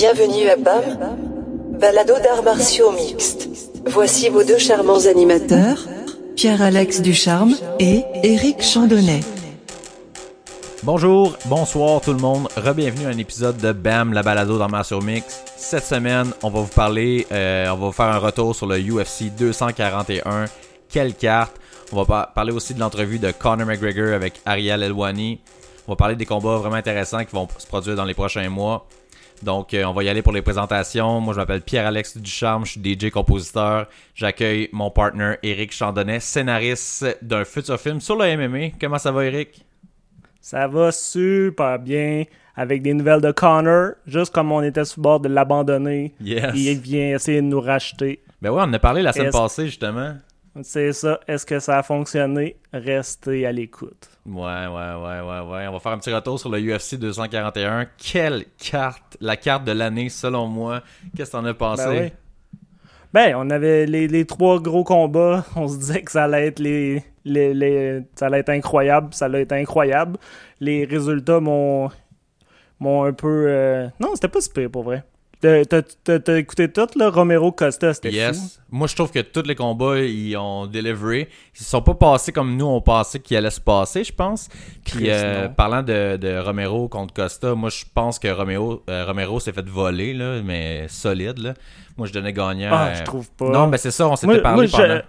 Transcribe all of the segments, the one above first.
Bienvenue à BAM, balado d'arts martiaux mixtes. Voici vos deux charmants animateurs, Pierre-Alex Ducharme et Éric Chandonnet. Bonjour, bonsoir tout le monde, re-bienvenue à un épisode de BAM, la balado d'arts martiaux mix. Cette semaine, on va vous parler, euh, on va vous faire un retour sur le UFC 241. Quelle carte? On va par- parler aussi de l'entrevue de Conor McGregor avec Ariel Elwani. On va parler des combats vraiment intéressants qui vont se produire dans les prochains mois. Donc, euh, on va y aller pour les présentations. Moi, je m'appelle Pierre-Alex Ducharme, je suis DJ compositeur. J'accueille mon partner Eric Chandonnet, scénariste d'un futur film sur le MMA. Comment ça va, Eric Ça va super bien avec des nouvelles de Connor, juste comme on était sur le bord de l'abandonner. Yes. Il vient essayer de nous racheter. Ben ouais, on en a parlé la semaine passée, justement. C'est ça. Est-ce que ça a fonctionné? Restez à l'écoute. Ouais, ouais, ouais, ouais, ouais. On va faire un petit retour sur le UFC 241. Quelle carte, la carte de l'année selon moi? Qu'est-ce que t'en as pensé? Ben oui. Ben, on avait les, les trois gros combats. On se disait que ça allait être les, les, les- ça allait être incroyable. Ça allait être incroyable. Les résultats m'ont m'ont un peu. euh, Non, c'était pas super pour vrai. T'as- écouté tout, là? Romero Costa, c'était fou. Yes. Moi, je trouve que tous les combats, ils ont delivery. Ils sont pas passés comme nous, on pensait qu'ils allaient se passer, je pense. Puis, euh, parlant de, de Romero contre Costa, moi, je pense que Romero, euh, Romero s'est fait voler, là, mais solide, là. Moi, je donnais gagnant. Ah, euh, je trouve pas. Non, mais c'est ça, on s'était parlé moi, je- pendant.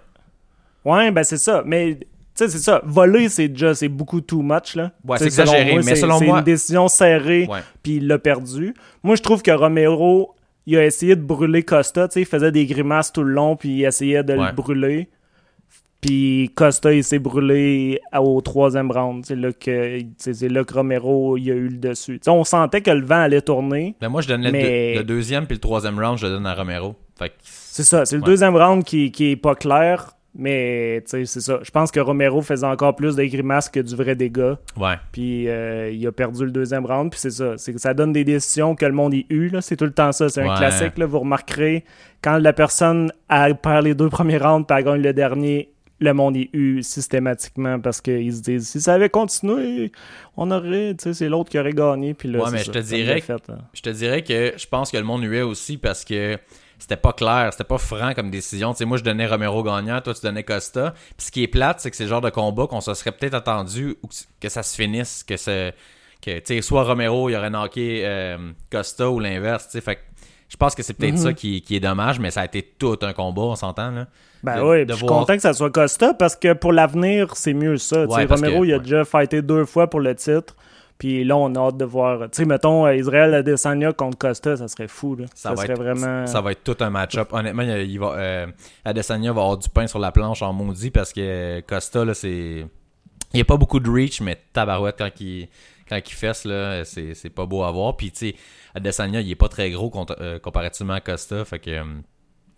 Ouais, ben c'est ça. Mais, tu sais, c'est ça. Voler, c'est déjà, c'est beaucoup too much, là. Ouais, c'est exagéré, selon moi, mais c'est- selon c'est moi- une décision serrée, puis il l'a perdu. Moi, je trouve que Romero, il a essayé de brûler Costa, tu sais, il faisait des grimaces tout le long, puis il essayait de Ouais. le brûler. Puis Costa, il s'est brûlé au troisième round. C'est là que, c'est là que Romero, il a eu le dessus. On sentait que le vent allait tourner. Ben, moi, je donne le, Mais- deux- le deuxième puis le troisième round, je le donne à Romero. Que C'est ça, c'est le deuxième round qui, qui est pas clair, mais tu sais, c'est ça. Je pense que Romero faisait encore plus de grimaces que du vrai dégât, Ouais. puis euh, il a perdu le deuxième round, puis c'est ça. C'est que ça donne des décisions que le monde y eut, là. C'est tout le temps ça. C'est un Ouais. classique, là. Vous remarquerez, quand la personne a perd les deux premiers rounds, puis gagne le dernier, le monde y eut systématiquement parce qu'ils se disent si ça avait continué, on aurait, tu sais, c'est l'autre qui aurait gagné, puis là, Ouais, c'est mais je te dirais fait, hein. Je te dirais que je pense que le monde huait aussi parce que c'était pas clair, c'était pas franc comme décision. Tu sais, moi, je donnais Romero gagnant, toi, tu donnais Costa. Puis ce qui est plate, c'est que c'est le genre de combat qu'on se serait peut-être attendu ou que, ça se finisse, que c'est que tu sais, soit Romero il aurait knocké euh, Costa ou l'inverse. tu sais. Fait que je pense que c'est peut-être Mhm. ça qui, qui est dommage, mais ça a été tout un combat, on s'entend là. Ben de- oui, de je suis content que ça soit Costa parce que pour l'avenir, c'est mieux ça. Ouais, Romero, que- il a ouais. déjà fighté deux fois pour le titre. Puis là, on a hâte de voir. Tu sais, mettons, euh, Israël Adesanya contre Costa, ça serait fou. Là. Ça, Ça, va serait être, vraiment. ça va être tout un match-up. Honnêtement, il, va, euh, Adesanya va avoir du pain sur la planche en maudit parce que Costa, là, c'est. Il n'y a pas beaucoup de reach, mais tabarouette quand il, quand il fesse, là, c'est, c'est pas beau à voir. Puis, tu sais, Adesanya, il est pas très gros euh, comparativement à Costa. Fait que.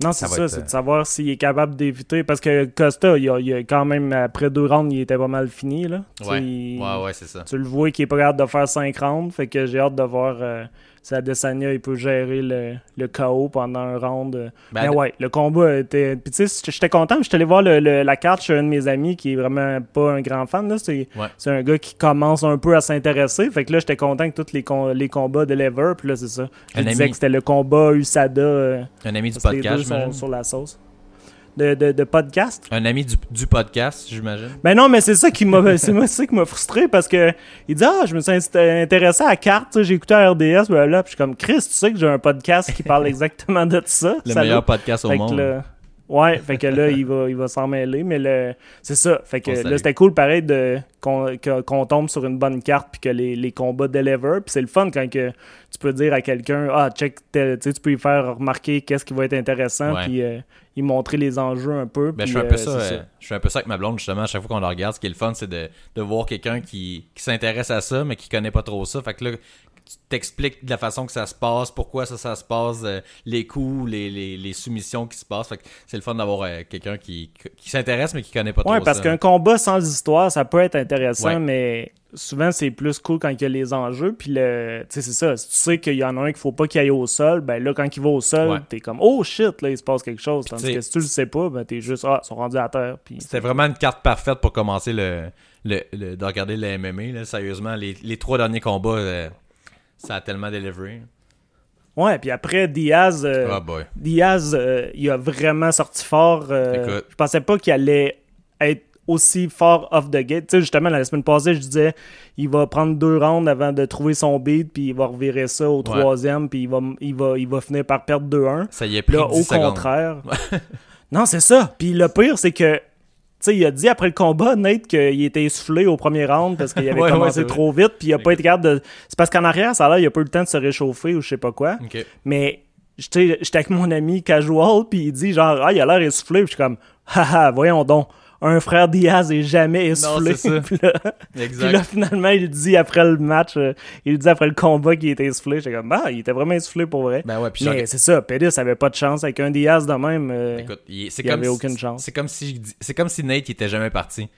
Non, c'est ça, c'est euh, de savoir s'il est capable d'éviter. Parce que Costa, il a, il a quand même, après deux rounds, il était pas mal fini. Là. Ouais. il- ouais, ouais, c'est ça. Tu le vois qu'il est pas capable de faire 5 rounds. Fait que j'ai hâte de voir euh, si Adesanya il peut gérer le, le KO pendant un round. Ben, Mais ouais, le combat était. Puis tu sais, j'étais content. J'étais allé voir le- le- la carte chez un de mes amis qui est vraiment pas un grand fan. C'est Ouais. un gars qui commence un peu à s'intéresser. Fait que là, j'étais content que tous les, com- les combats de Lever. Puis là, c'est ça. Je Un disais ami- que c'était le combat USADA. euh, Un ami du podcast, deux sont sur la sauce. De, de, de podcast. Un ami du, du podcast, j'imagine. Ben non, mais c'est ça qui m'a c'est moi ça qui m'a frustré parce que il dit ah, je me suis int- intéressé à la carte, j'ai écouté RDS ben là, puis je suis comme Chris, tu sais que j'ai un podcast qui parle exactement de ça. Le meilleur podcast au Fait monde. Ouais, fait que là il va il va s'en mêler mais le c'est ça, fait que là c'était cool pareil de qu'on tombe sur une bonne carte puis que les, les combats deliver, puis c'est le fun quand que tu peux dire à quelqu'un ah check tu sais tu peux lui faire remarquer qu'est-ce qui va être intéressant puis euh, y montrer les enjeux un peu Ben, puis, je fais un peu euh, ça, euh, je un peu ça avec ma blonde justement à chaque fois qu'on la regarde. Ce qui est le fun c'est de, de voir quelqu'un qui, qui s'intéresse à ça mais qui connaît pas trop ça. Fait que là tu t'expliques de la façon que ça se passe pourquoi ça ça se passe euh, les coups les, les, les soumissions qui se passent fait que c'est le fun d'avoir euh, quelqu'un qui, qui s'intéresse mais qui connaît pas Ouais, trop parce ça qu'un combat sans histoire, ça peut être intéressant, Ouais. mais souvent c'est plus cool quand il y a les enjeux. Puis le, tu sais, c'est ça. Si tu sais qu'il y en a un qu'il faut pas qu'il aille au sol, ben là, quand il va au sol, Ouais. t'es comme oh shit, là, il se passe quelque chose. Tandis que si tu le sais pas, ben t'es juste ah, ils sont rendus à terre. Puis c'était vraiment une carte parfaite pour commencer le, le, le- de regarder le MMA là, sérieusement les, les trois derniers combats euh, ça a tellement délivré Ouais, puis après, Diaz, euh, Ah boy. Diaz, euh, il a vraiment sorti fort. euh, je pensais pas qu'il allait être aussi fort off the gate. Tu sais, justement, la semaine passée, je disais, il va prendre deux rounds avant de trouver son beat, puis il va revirer ça au troisième, puis il va, il, va, il va finir par perdre 2-1. Ça y est pris Là, 10 au secondes. contraire. non, c'est ça. Puis le pire, c'est que, sais, il a dit après le combat, Nate, qu'il était essoufflé au premier round parce qu'il avait Ouais, commencé trop vite, puis il a pas été capable de. C'est parce qu'en arrière, ça a l'air, il a pas eu le temps de se réchauffer ou je sais pas quoi. Mais j'étais j'étais avec mon ami casual, puis il dit genre, ah, il a l'air essoufflé, puis je suis comme, haha, voyons donc. Un frère Diaz est jamais essoufflé. c'est ça. puis, là, Exact. puis là, finalement, il dit après le match, euh, il dit après le combat qu'il était essoufflé. J'étais comme, ah, il était vraiment essoufflé pour vrai. Ben ouais, puis Mais c'est ça, Pettis avait pas de chance avec un Diaz de même. euh, Écoute, il- il avait si- aucune chance. C'est comme si c'est comme si Nate il était jamais parti.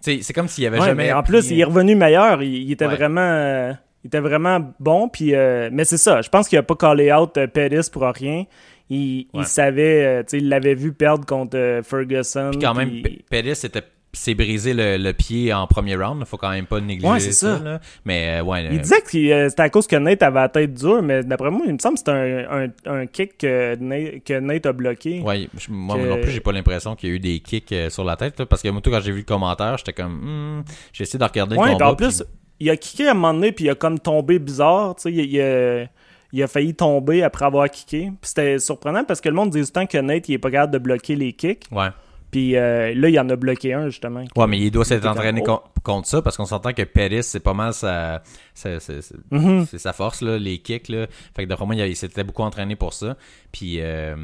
C'est comme s'il avait ouais, jamais mais en plus, il est revenu meilleur. Il, il était Ouais. vraiment. euh, il était vraiment bon. Puis, euh, mais c'est ça. Je pense qu'il a pas callé out euh, Pettis pour rien. Il, savait, euh, tu sais, il l'avait vu perdre contre euh, Ferguson. Puis quand même, puis- P- Pettis était- s'est brisé le, le pied en premier round. Faut quand même pas négliger Ouais, c'est ça. là. Mais euh, ouais, Il euh, disait que euh, c'était à cause que Nate avait la tête dure, mais d'après moi, il me semble que c'était un, un, un kick que Nate, que Nate a bloqué. ouais, je- moi que- non plus, j'ai pas l'impression qu'il y a eu des kicks sur la tête. là, parce que moi, tout, quand j'ai vu le commentaire, j'étais comme, hmm, j'ai essayé de regarder Ouais, le combat. en plus, puis- il a kické à un moment donné, puis il a comme tombé bizarre. Tu sais, il, il a, il a failli tomber après avoir kické. Puis c'était surprenant parce que le monde dit tout le temps que Nate, il est pas capable de bloquer les kicks. ouais. Puis euh, là, il en a bloqué un, justement. Ouais, mais il doit s'être entraîné con- contre ça parce qu'on s'entend que Pettis, c'est pas mal sa, sa- sa- sa- Mhm. c'est sa force, là, les kicks. Là. Fait que d'après moi, il, s'était beaucoup entraîné pour ça. Puis, euh,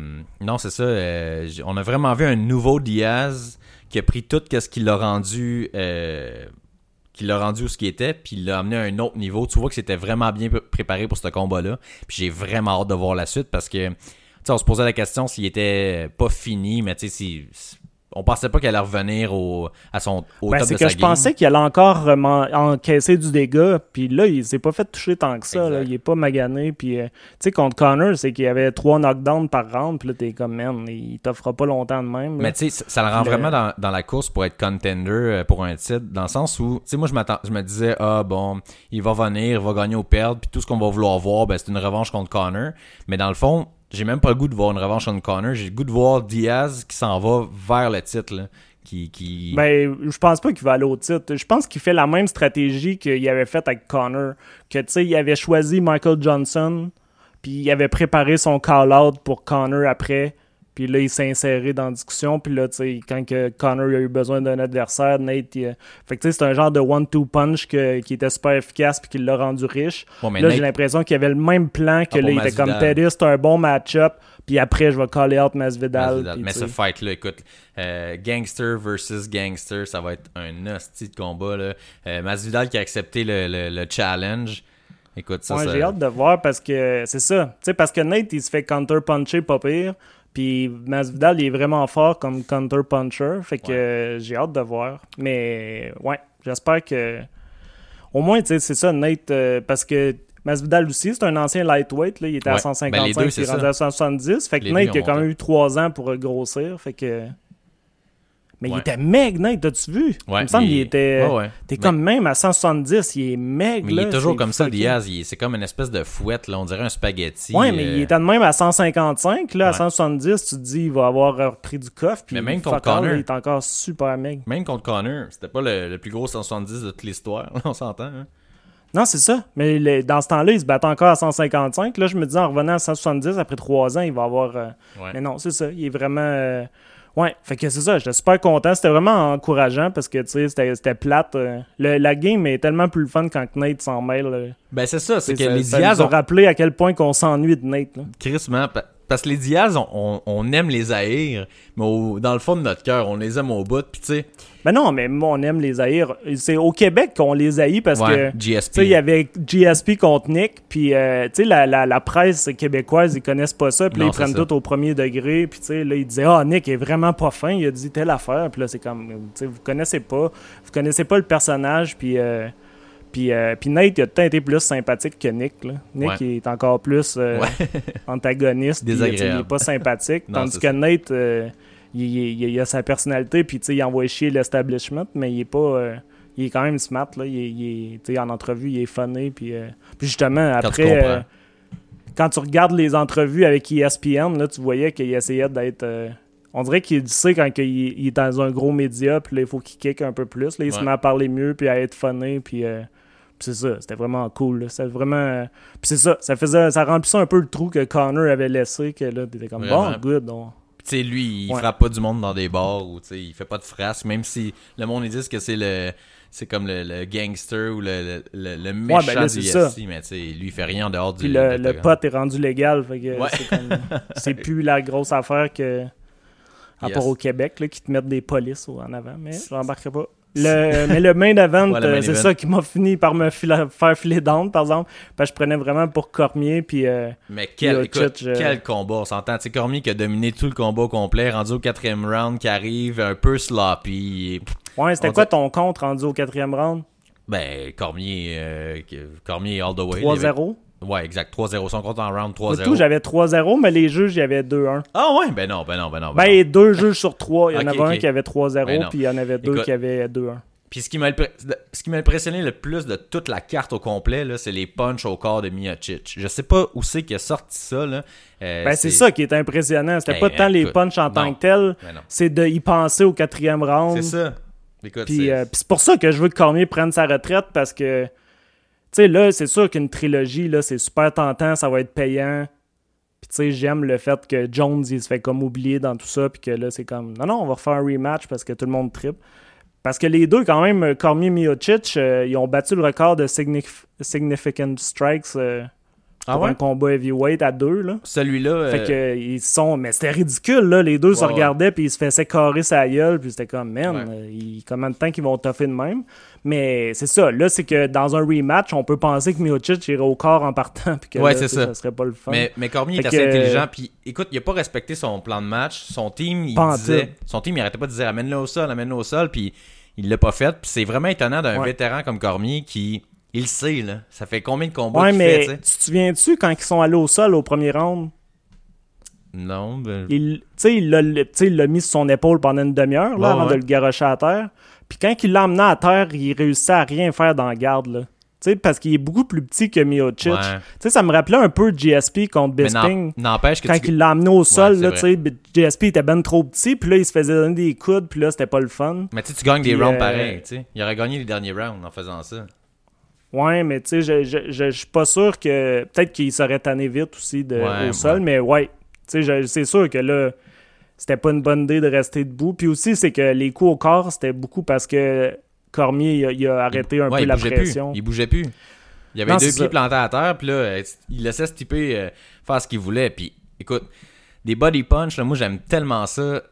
non, c'est ça. euh, on a vraiment vu un nouveau Diaz qui a pris tout ce qu'il a rendu. Qui l'a rendu où ce qui était, puis il l'a amené à un autre niveau. Tu vois que c'était vraiment bien pr- préparé pour ce combat-là. Puis j'ai vraiment hâte de voir la suite parce que, tu sais, on se posait la question s'il était pas fini, mais tu sais, on pensait pas qu'elle allait revenir au, à son, au Ben, top de que sa je game. pensais qu'il allait encore euh, encaisser du dégât, puis là, il s'est pas fait toucher tant que ça. là. Il est pas magané. Puis, euh, tu sais, contre Connor, c'est qu'il y avait trois knockdowns par round, puis là, t'es comme, man, il t'offrera pas longtemps de même. là. Mais tu sais, ça- ça le rend Le- vraiment dans, dans la course pour être contender euh, pour un titre, dans le sens où, tu sais, moi, je, je me disais, ah bon, il va venir, il va gagner ou perdre, puis tout ce qu'on va vouloir voir, ben, c'est une revanche contre Connor. Mais dans le fond, j'ai même pas le goût de voir une revanche contre Connor, j'ai le goût de voir Diaz qui s'en va vers le titre, qui... qui... Ben, je pense pas qu'il va aller au titre. Je pense qu'il fait la même stratégie qu'il avait faite avec Connor. Que, tu sais, il avait choisi Michael Johnson, puis il avait préparé son call-out pour Connor après. Puis là, il s'est inséré dans la discussion. Puis là, tu sais, quand que Connor a eu besoin d'un adversaire, Nate, il, fait que tu sais, c'est un genre de one-two punch que- qui était super efficace puis qui l'a rendu riche. Bon, là, Nate- j'ai l'impression qu'il avait le même plan que Ah, là, il était comme. Pettis, c'est un bon match-up. Puis après, je vais caller out Masvidal. Masvidal. puis Mais ce fight-là, écoute, euh, gangster versus gangster, ça va être un hostie de combat. Là. Euh, Masvidal qui a accepté le, le- le challenge. Écoute, ça, Ouais, ça- j'ai hâte de voir parce que c'est ça. Tu sais, parce que Nate, il se fait counter-puncher pas pire. Puis Masvidal, il est vraiment fort comme counter-puncher. Fait que Ouais. euh, j'ai hâte de voir. Mais ouais, j'espère que. Au moins, tu sais, c'est ça, Nate. euh, parce que Masvidal aussi, c'est un ancien lightweight. Là, il était à Ouais. 155, Ben, les deux, puis il est rendu à 170. Fait que Les Nate, il a quand même eu 3 ans pour grossir. Fait que. Mais il était meg, Nate, t'as-tu vu? Ouais, il me semble il- qu'il était. Ouais. T'es Mais- comme même à 170, il est meg. Mais il est toujours comme ça, Diaz. C'est comme une espèce de fouette, là. On dirait un spaghetti. Ouais, mais euh, il était de même à 155. Là, à Ouais. 170, tu te dis, il va avoir repris du coffre. Puis Mais même contre Connor. là, il est encore super meg. Même contre Connor, c'était pas le, le plus gros 170 de toute l'histoire. On s'entend, hein? Non, c'est ça. Mais dans ce temps-là, il se battait encore à 155. Là, je me dis, en revenant à 170, après 3 ans, il va avoir. euh. Mais non, c'est ça. Il est vraiment. euh, Ouais, fait que c'est ça. J'étais super content. C'était vraiment encourageant parce que, tu sais, c'était plate. euh, le- la game est tellement plus fun quand Nate s'en mêle. là. Ben, c'est ça. C'est que ça- les ça Diaz nous a ont. rappelé à quel point qu'on s'ennuie de Nate. là. Pa- Parce que les Diaz, on, aime les haïr, mais au- dans le fond de notre cœur, on les aime au bout. Puis, tu sais, Ben non, mais moi, on aime les haïr. C'est au Québec qu'on les haït parce ouais, que. GSP. Il y avait GSP contre Nick, puis euh, tu sais, la, la, la presse québécoise, ils connaissent pas ça, puis ils prennent ça. tout au premier degré, puis tu sais, là, ils disaient « Ah, Nick est vraiment pas fin, il a dit telle affaire », puis là, c'est comme, tu sais, vous connaissez pas, vous connaissez pas le personnage, puis... euh, puis, euh, puis Nate, il a tout le temps été plus sympathique que Nick. Là. Nick Ouais. il est encore plus euh, Ouais. antagoniste. puis, tu sais, Il Désagréable. est pas sympathique. Non, tandis que ça. Nate, euh, il, il- il a sa personnalité, puis il envoie chier l'establishment, mais il est pas. euh, il est quand même smart. Là. Il est, il en entrevue, il est funny. Puis, puis justement, Quand tu après. quand tu regardes les entrevues avec ESPN, là, tu voyais qu'il essayait d'être. on dirait qu'il sait quand il, est dans un gros média, puis là, il faut qu'il kick un peu plus. Là, il se met à parler mieux, puis à être puis. euh, puis c'est ça, c'était vraiment cool. C'était vraiment. euh, Puis c'est ça, ça faisait, ça remplissait un peu le trou que Connor avait laissé, que là, t'étais comme Vraiment. bon, good. on- Puis, tu sais, lui, il Ouais. frappe pas du monde dans des bars ou tu sais, il fait pas de frasques, même si le monde ils disent que c'est le c'est comme le, le gangster ou le, le, méchant ben là, du c'est ça. UFC, mais tu sais, lui il fait rien en dehors du le, le l'octogone. pot est rendu légal, fait que Ouais. c'est comme. C'est plus la grosse affaire que. À Yes. part au Québec, là, qui te mettent des polices en avant, mais je l'embarquerai pas. Le, mais le main event, Ouais, le main euh, c'est ça qui m'a fini par me faire filer down, par exemple. Parce que je prenais vraiment pour Cormier, puis euh, Mais quel, écoute, euh, quel combat, on s'entend. Sais, Cormier qui a dominé tout le combat au complet, rendu au quatrième round, qui arrive un peu sloppy. ouais, c'était quoi dit- ton compte rendu au quatrième round? Ben, Cormier, euh, Cormier all the way. 3-0. Ouais, exact. 3-0. Son compte en round Au tout, 3-0. j'avais 3-0, mais les juges, il y avait 2-1. Ah ouais? Ben non, ben non, ben non. ben non. Ben, deux juges sur trois. Il y en avait un qui avait 3-0, Ben puis il y en avait deux Écoute, qui avaient 2-1. Puis ce qui m'a impressionné le plus de toute la carte au complet, là, c'est les punches au corps de Miocic. Je sais pas où c'est qu'il a sorti ça, là. Euh, Ben, c'est ça qui est impressionnant. C'était Ben, pas tant les punches en tant que tel, Ben c'est de y penser au quatrième round. C'est ça. Écoute, Puis c'est- euh, puis c'est pour ça que je veux que Cormier prenne sa retraite parce que, sais, là, c'est sûr qu'une trilogie, là, c'est super tentant, ça va être payant. Puis, tu sais, j'aime le fait que Jones, il se fait comme oublier dans tout ça, puis que là, c'est comme, non, non, on va refaire un rematch parce que tout le monde tripe. Parce que les deux, quand même, Cormier et Miocic, euh, ils ont battu le record de signif- significant strikes euh, Ah ouais? un combat heavyweight à deux, là. Celui-là. Fait euh, que euh, ils sont. Mais c'était ridicule, là. Les deux se regardaient puis ils se faisaient carrer sa gueule, puis c'était comme, man, Ouais. euh, ils- combien de temps qu'ils vont toffer de même? Mais c'est ça. Là, c'est que dans un rematch, on peut penser que Miocic irait au corps en partant, puis que Ouais, là, ça. ça serait pas le fun. Mais, mais Cormier est Fait assez que- intelligent. Puis écoute, il a pas respecté son plan de match. Son team, il Pas en disait. Son team, il arrêtait pas de dire amène-le au sol, amène-le au sol. Puis il l'a pas fait. Puis c'est vraiment étonnant d'un Ouais. vétéran comme Cormier qui. Il sait, là. Ça fait combien de combats ouais, qu'il mais fait, tu te souviens-tu quand ils sont allés au sol au premier round? Non, ben. Il, tu sais, il l'a il l'a mis sur son épaule pendant une demi-heure, là, Ouais, avant ouais. de le garocher à terre. Puis quand il l'a emmené à terre, il réussissait à rien faire dans la garde, là. Tu sais, parce qu'il est beaucoup plus petit que Miocic. Ouais. Tu sais, ça me rappelait un peu GSP contre Mais Bisping. n'empêche que Quand tu. il l'a emmené au sol, là, tu sais, GSP était ben trop petit, puis là, il se faisait donner des coudes, puis là, c'était pas le fun. Mais tu sais, tu gagnes des rounds euh, pareils, tu sais. Il aurait gagné les derniers rounds en faisant ça. Ouais, mais tu sais, je, je, je, je suis pas sûr que. Peut-être qu'il serait tanné vite aussi de, Ouais, au sol, ouais. mais ouais. Tu sais, c'est sûr que là, c'était pas une bonne idée de rester debout. Puis aussi, c'est que les coups au corps, c'était beaucoup parce que Cormier, il a, il a arrêté un Ouais, peu la pression. plus. Il bougeait plus. Il avait Non, deux pieds ça. plantés à terre, puis là, euh, il laissait ce typé euh, faire ce qu'il voulait. Puis écoute, des body punch, là, moi j'aime tellement ça.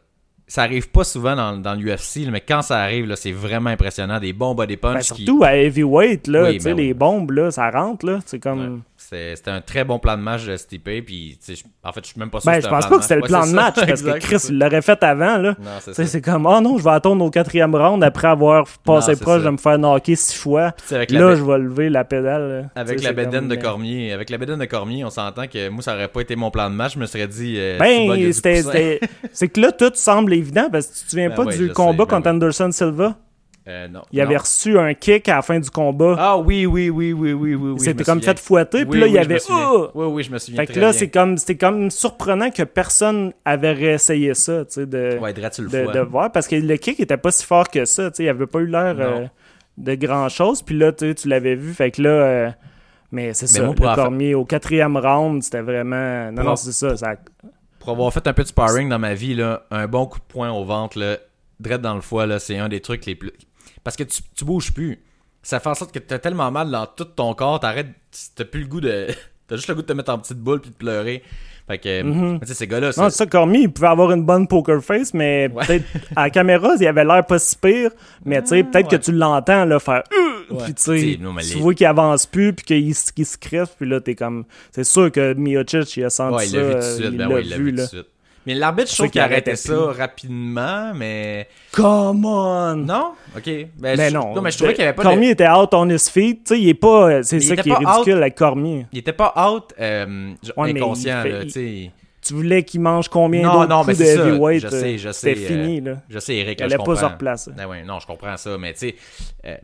Ça arrive pas souvent dans, dans l'UFC, mais quand ça arrive, c'est vraiment impressionnant. Des bons body punch. Ben, qui- surtout à heavyweight, là, Oui, tu sais, ben les bombes, là, ça rentre, là. C'est comme. Ouais. C'était un très bon plan de match de typé. Puis, en fait, je suis même pas sûr Ben, que je un pense plan pas que c'était le plan de ça. match, parce Exact, que Chris, ça. l'aurait fait avant, là. C'est ça. comme, oh non, je vais attendre au quatrième round après avoir passé proche ça. de me faire knocker six fois. Avec Là, je vais lever la pédale. Avec la bédaine de mais- Cormier, avec la bédaine de Cormier, on s'entend que moi ça aurait pas été mon plan de match, je me serais dit euh, Ben, c'est que là, tout semble évident parce que tu te souviens Ben pas du combat sais, ben contre. Anderson Silva? Euh, non. Il avait reçu un kick à la fin du combat. Ah oui, oui, oui, oui, oui, oui. me comme souviens. fait fouetter, Oui, puis là, oui, il y avait. Oh! Oui, oui, je me souviens Fait que très là, c'est comme, c'était comme surprenant que personne avait réessayé ça, tu sais, de, Ouais, de, voir, parce que le kick était pas si fort que ça, tu sais, il avait pas eu l'air euh, de grand chose, puis là, tu l'avais vu, fait que là, euh, mais c'est ça, moi, le fait- au quatrième round, c'était vraiment, non, Pour non, c'est ça, ça, Pour avoir fait un peu de sparring dans ma vie, là, un bon coup de poing au ventre, là, drette dans le foie, là, c'est un des trucs les plus. Parce que tu, tu bouges plus. Ça fait en sorte que t'as tellement mal dans tout ton corps, t'arrêtes, t'as plus le goût de. T'as juste le goût de te mettre en petite boule puis de pleurer. Fait que, Mhm. tu sais, ces gars-là, Non, ça, c'est ça, Cormier, il pouvait avoir une bonne poker face, mais Ouais. peut-être à la caméra, il avait l'air pas si pire. Mais tu sais, peut-être ouais. que tu l'entends là, faire Euh Ouais. Puis T'sais, non, tu vois qu'il avance plus, puis qu'il se- qu'il se crève, puis là, t'es comme. C'est sûr que Miocic, il a senti ouais, il ça. l'a vu tout de euh, il Ben l'a il l'a vu tout de suite. Mais l'arbitre, je C'est trouve qu'il arrêtait ça plus. rapidement, mais. Come on! Non? Ok. Ben, Mais je- non. mais je trouvais qu'il avait pas de- Cormier était out on his feet. Tu sais, il est pas. C'est Mais il ça qui est pas ridicule avec Cormier. Il était pas out, euh, Ouais, mais inconscient, là, tu sais. Tu voulais qu'il mange combien Non, non, mais coups de c'est ça. heavyweight? Je sais, je euh, sais, C'était euh, fini, là. Je sais, Eric, Il là, je allait pas se comprends. replacer. Ben ouais, non, je comprends ça, mais tu sais, euh,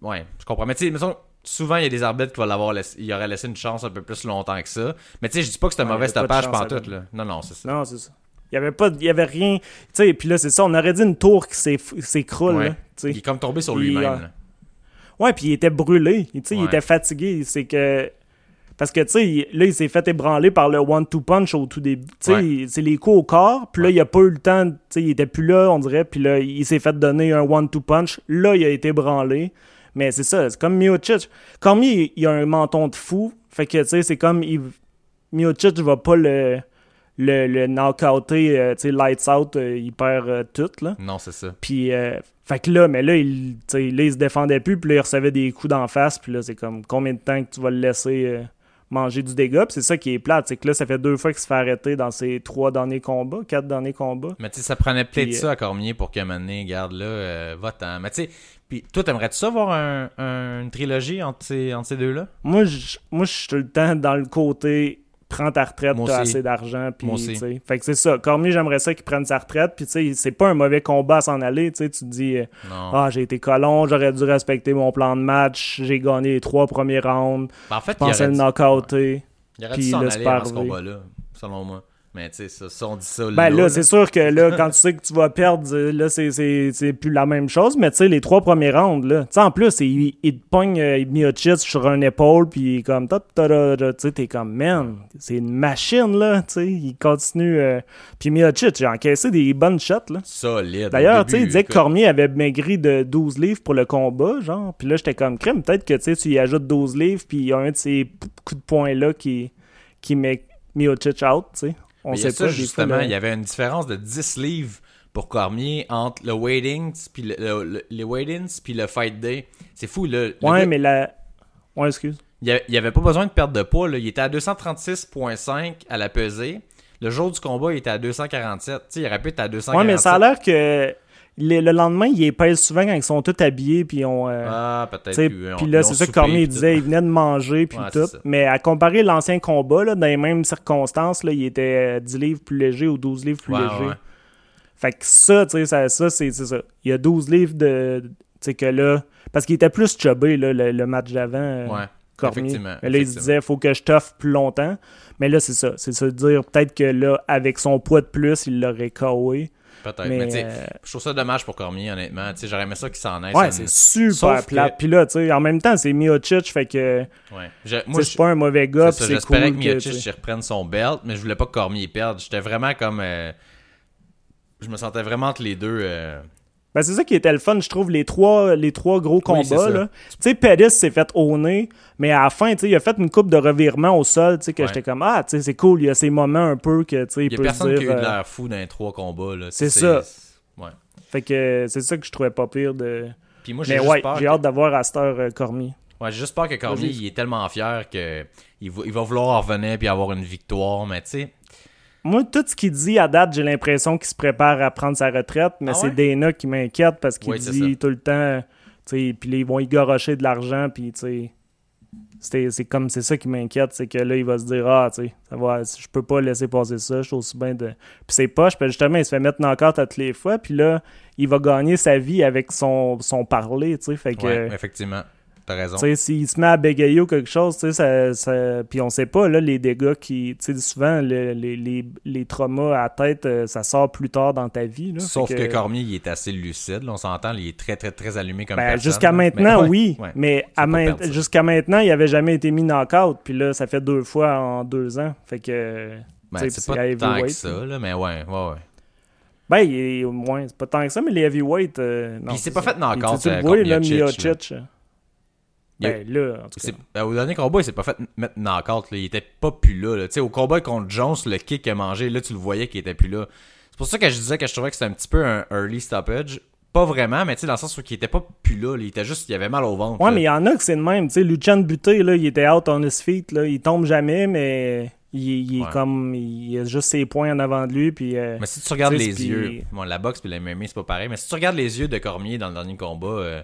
ouais, je comprends. Mais tu sais, souvent, il y a des arbitres qui vont l'avoir laissé, il aurait laissé une chance un peu plus longtemps que ça. Mais tu sais, je dis pas que c'est un Ouais, mauvais pas stoppage pantoute, donner. là. Non, non, c'est ça. Non, c'est ça. Il y avait pas, il y avait rien. Tu sais, puis là, c'est ça. On aurait dit une tour qui s'écroule. Ouais. Il est comme tombé sur lui-même. euh. Ouais, puis il était brûlé. Tu sais, il Ouais. était fatigué. C'est que. Parce que, tu sais, là, il s'est fait ébranler par le one-two punch au tout début. Tu sais, Ouais. c'est les coups au corps. Puis là, il a pas eu le temps. Tu sais, il était plus là, on dirait. Puis là, il s'est fait donner un one-two punch. Là, il a été ébranlé. Mais c'est ça, c'est comme Miocic. Cormier, il a un menton de fou. Fait que, tu sais, c'est comme. Il... Miocic va pas le. Le, le knockouter, euh, tu sais, lights out, euh, il perd euh, tout, là. Non, c'est ça. Puis, euh, fait que là, mais là il, là, il se défendait plus, puis là, il recevait des coups d'en face, puis là, c'est comme combien de temps que tu vas le laisser manger du dégât, puis c'est ça qui est plate, c'est que là, ça fait deux fois qu'il se fait arrêter dans ses trois derniers combats, quatre derniers combats. Mais tu sais, ça prenait peut-être ça à Cormier pour qu'à un moment donné, garde là, va-t'en. Mais tu sais, puis toi, t'aimerais-tu ça voir un, un- une trilogie entre ces, entre ces deux-là? Moi, je moi, je suis tout le temps dans le côté prends ta retraite, t'as assez d'argent, puis. Fait que c'est ça. Cormier, j'aimerais ça qu'il prenne sa retraite, puis tu sais, c'est pas un mauvais combat à s'en aller, tu sais, tu te dis. euh. Ah, j'ai été colon, j'aurais dû respecter mon plan de match, j'ai gagné les trois premiers rounds, Ben, en fait, je pensais il le knockouter. Il aurait dû s'en aller dans ce combat-là, selon moi. Mais tu sais, ça, ça, on dit ça Ben là, là. c'est sûr que là, quand tu sais que tu vas perdre, euh, là, c'est- c'est c'est plus la même chose. Mais tu sais, les trois premiers rounds, là, tu sais, en plus, il, il te pogne euh, Miocic sur une épaule, puis il comme, tu sais, t'es comme, man, c'est une machine, là, tu sais, il continue. euh, Puis Miocic, j'ai encaissé des bonnes shots, là. Solide. D'ailleurs, tu sais, il disait que. Cormier avait maigri de 12 livres pour le combat, genre. Puis là, j'étais comme, crème, peut-être que tu sais, tu y ajoutes 12 livres, puis il y a un de ces coups de poing-là qui, qui met Miocic out, tu sais. On Mais sait ça, pas, justement, il y avait une différence de 10 livres pour Cormier entre le weightings puis le, le- le- les weightings puis le fight day. C'est fou, là. Le Ouais, gars, mais la. Ouais, excuse. il, y a- il avait pas besoin de perdre de poids, là. Il était à 236.5 à la pesée. Le jour du combat, il était à 247. Tu sais, il aurait pu être à 247. Ouais, mais ça a l'air que le, le lendemain, ils pèsent souvent quand ils sont tous habillés, puis on. euh, Ah, peut-être. puis là, c'est ça que Cormier disait, il venait de manger, puis Ouais, tout. Mais à comparer l'ancien combat, là, dans les mêmes circonstances, là, il était euh, 10 livres plus léger ou 12 livres plus Ouais, léger. ouais. Fait que ça, tu sais, ça, ça c'est ça. Il y a 12 livres de. Tu sais, que là. Parce qu'il était plus chubby, là, le, le match d'avant. euh, Ouais. Cormier. Effectivement, Mais là, il se disait, faut que je toffe plus longtemps. Mais là, c'est ça. C'est se dire, peut-être que là, avec son poids de plus, il l'aurait KOé. Peut-être. Mais, euh, je trouve ça dommage pour Cormier, honnêtement. J'aurais aimé ça qu'il s'en aille. Ouais, c'est super plat. que- Puis là, en même temps, c'est Miocic, fait que. Ouais. Je- moi, je- c'est pas un mauvais gars, C'est ça, puis c'est J'espérais cool que Miocic reprenne son belt, mais je voulais pas que Cormier perde. J'étais vraiment comme. euh, je me sentais vraiment entre les deux. euh, Ben, c'est ça qui était le fun, je trouve, les trois, les trois gros combats. Tu sais, Pettis s'est fait honner, mais à la fin, il a fait une coupe de revirement au sol, tu sais, que Ouais. j'étais comme, ah, tu sais, c'est cool, il y a ces moments un peu que, tu sais, il peut personne dire. qui a eu de euh, l'air fou dans les trois combats. là. C'est ça. Ouais. Fait que c'est ça que je trouvais pas pire de. Puis moi, j'ai Mais ouais, j'ai que- hâte d'avoir à cette heure euh, Cormier. Ouais, j'ai juste peur que Cormier, il est tellement fier que il va, il va vouloir revenir puis avoir une victoire, mais tu sais. Moi, tout ce qu'il dit à date, j'ai l'impression qu'il se prépare à prendre sa retraite, mais Ah c'est? Dana qui m'inquiète parce qu'il dit tout le temps, tu sais, puis ils vont y garocher de l'argent, puis tu sais, c'est comme c'est ça qui m'inquiète, c'est que là, il va se dire, ah, tu sais, ça va, je peux pas laisser passer ça, je suis aussi bien de. Puis c'est poche, puis justement, il se fait mettre encore à toutes les fois, puis là, il va gagner sa vie avec son, son parler, tu sais, fait que. Ouais, effectivement. T'as raison. Tu sais, s'il se met à bégayer ou quelque chose, tu sais, ça, ça... puis on sait pas, là, les dégâts qui, tu sais, souvent, le- les, les, les traumas à la tête, euh, ça sort plus tard dans ta vie, là. Sauf que... Cormier, il est assez lucide. là, on s'entend, il est très, très, très allumé comme Ben, personne. jusqu'à maintenant, Mais oui, ouais. mais à main- jusqu'à maintenant, il avait jamais été mis knock-out, puis là, ça fait deux fois en deux ans, fait que... Ben, c'est puis pas tant que ça, là, mais ouais, ouais, ouais. Ben, il est au moins, c'est pas tant que ça, mais les heavyweight, euh, non. il s'est c'est pas fait knock-out, Puis, Tu le vois, là, Miocic, là. Miocic, Il a- Ben, là, en tout cas. Ben, au dernier combat, il s'est pas fait mettre knock-out. là. Il était pas plus là. là. Tu sais, Au combat contre Jones, le kick qu'il a mangé, là, tu le voyais qu'il était plus là. C'est pour ça que je disais que je trouvais que c'était un petit peu un early stoppage. Pas vraiment, mais tu sais, dans le sens où il était pas plus là. là. Il était juste, il avait mal au ventre. Ouais, là. mais il y en a que c'est le même. Tu sais, Lucien Buté, là, il était out on his feet. Là. Il tombe jamais, mais il, il est comme. Il a juste ses points en avant de lui. Puis, euh, Mais si tu regardes les yeux, bon, la boxe puis la MMA, c'est pas pareil, mais si tu regardes les yeux de Cormier dans le dernier combat, euh,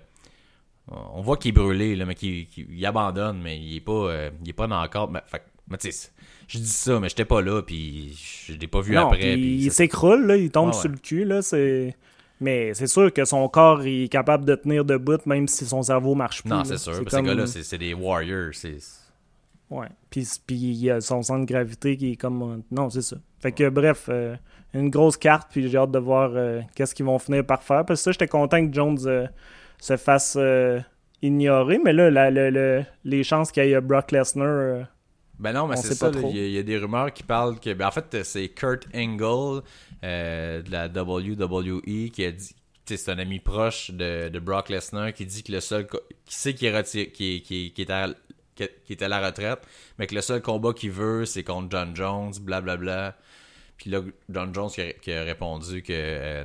on voit qu'il est brûlé, là, mais qu'il qu'il- il abandonne, mais il est pas, euh, il est pas. Mais, fait mais tu sais, je dis ça, mais j'étais pas là, puis je l'ai pas vu non, après. puis il s'écroule, là, il tombe ouais. sur le cul. Là, c'est... Mais c'est sûr que son corps est capable de tenir debout même si son cerveau marche plus. Non, c'est sûr. C'est Ces gars-là, c'est des warriors. C'est. Ouais. Puis, puis il y a son centre de gravité qui est comme. Non, c'est ça. Fait que bref, euh, une grosse carte, puis j'ai hâte de voir euh, qu'est-ce qu'ils vont finir par faire. Parce que ça, j'étais content que Jones se fasse euh, ignorer. Mais là, la- les chances qu'il y ait Brock Lesnar. euh, Ben non, mais c'est ça. Il y, a- il y a des rumeurs qui parlent que. Ben en fait, c'est Kurt Angle euh, de la WWE qui a dit. C'est un ami proche de, de Brock Lesnar qui dit que le seul. qui sait qu'il est, qui est- qui est- qui est à, qui la retraite, mais que le seul combat qu'il veut, c'est contre John Jones, blablabla. Puis là, John Jones qui a, qui a répondu que euh,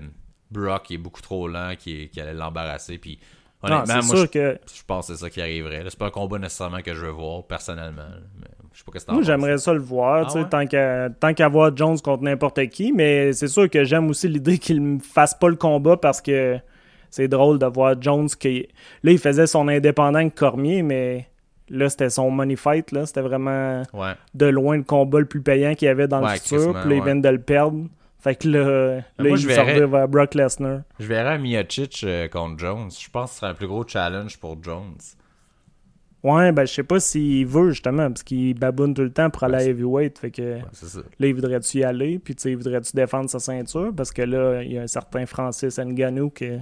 Brock est beaucoup trop lent, qu'il allait l'embarrasser. Puis honnêtement, moi, je, que. je pense que c'est ça qui arriverait. C'est pas un combat nécessairement que je veux voir, personnellement. Mais je sais pas que Moi, j'aimerais ça le voir, Ah ouais? tant qu'à tant voir Jones contre n'importe qui, mais c'est sûr que j'aime aussi l'idée qu'il ne fasse pas le combat parce que c'est drôle de voir Jones qui... Là, il faisait son indépendant avec Cormier, mais là, c'était son money fight. C'était vraiment Ouais. de loin le combat le plus payant qu'il y avait dans Ouais, le futur, puis là, ouais. viennent de le perdre. Fait que là, là moi, il je verrais- vers Brock Lesnar. Je verrais Miocic euh, contre Jones. Je pense que ce serait un plus gros challenge pour Jones. Ouais, ben je sais pas s'il veut, justement, parce qu'il baboune tout le temps pour aller à heavyweight, fait que... Ouais, c'est ça. Là, il voudrait-tu y aller? Puis, il voudrait-tu défendre sa ceinture? Parce que là, il y a un certain Francis Ngannou que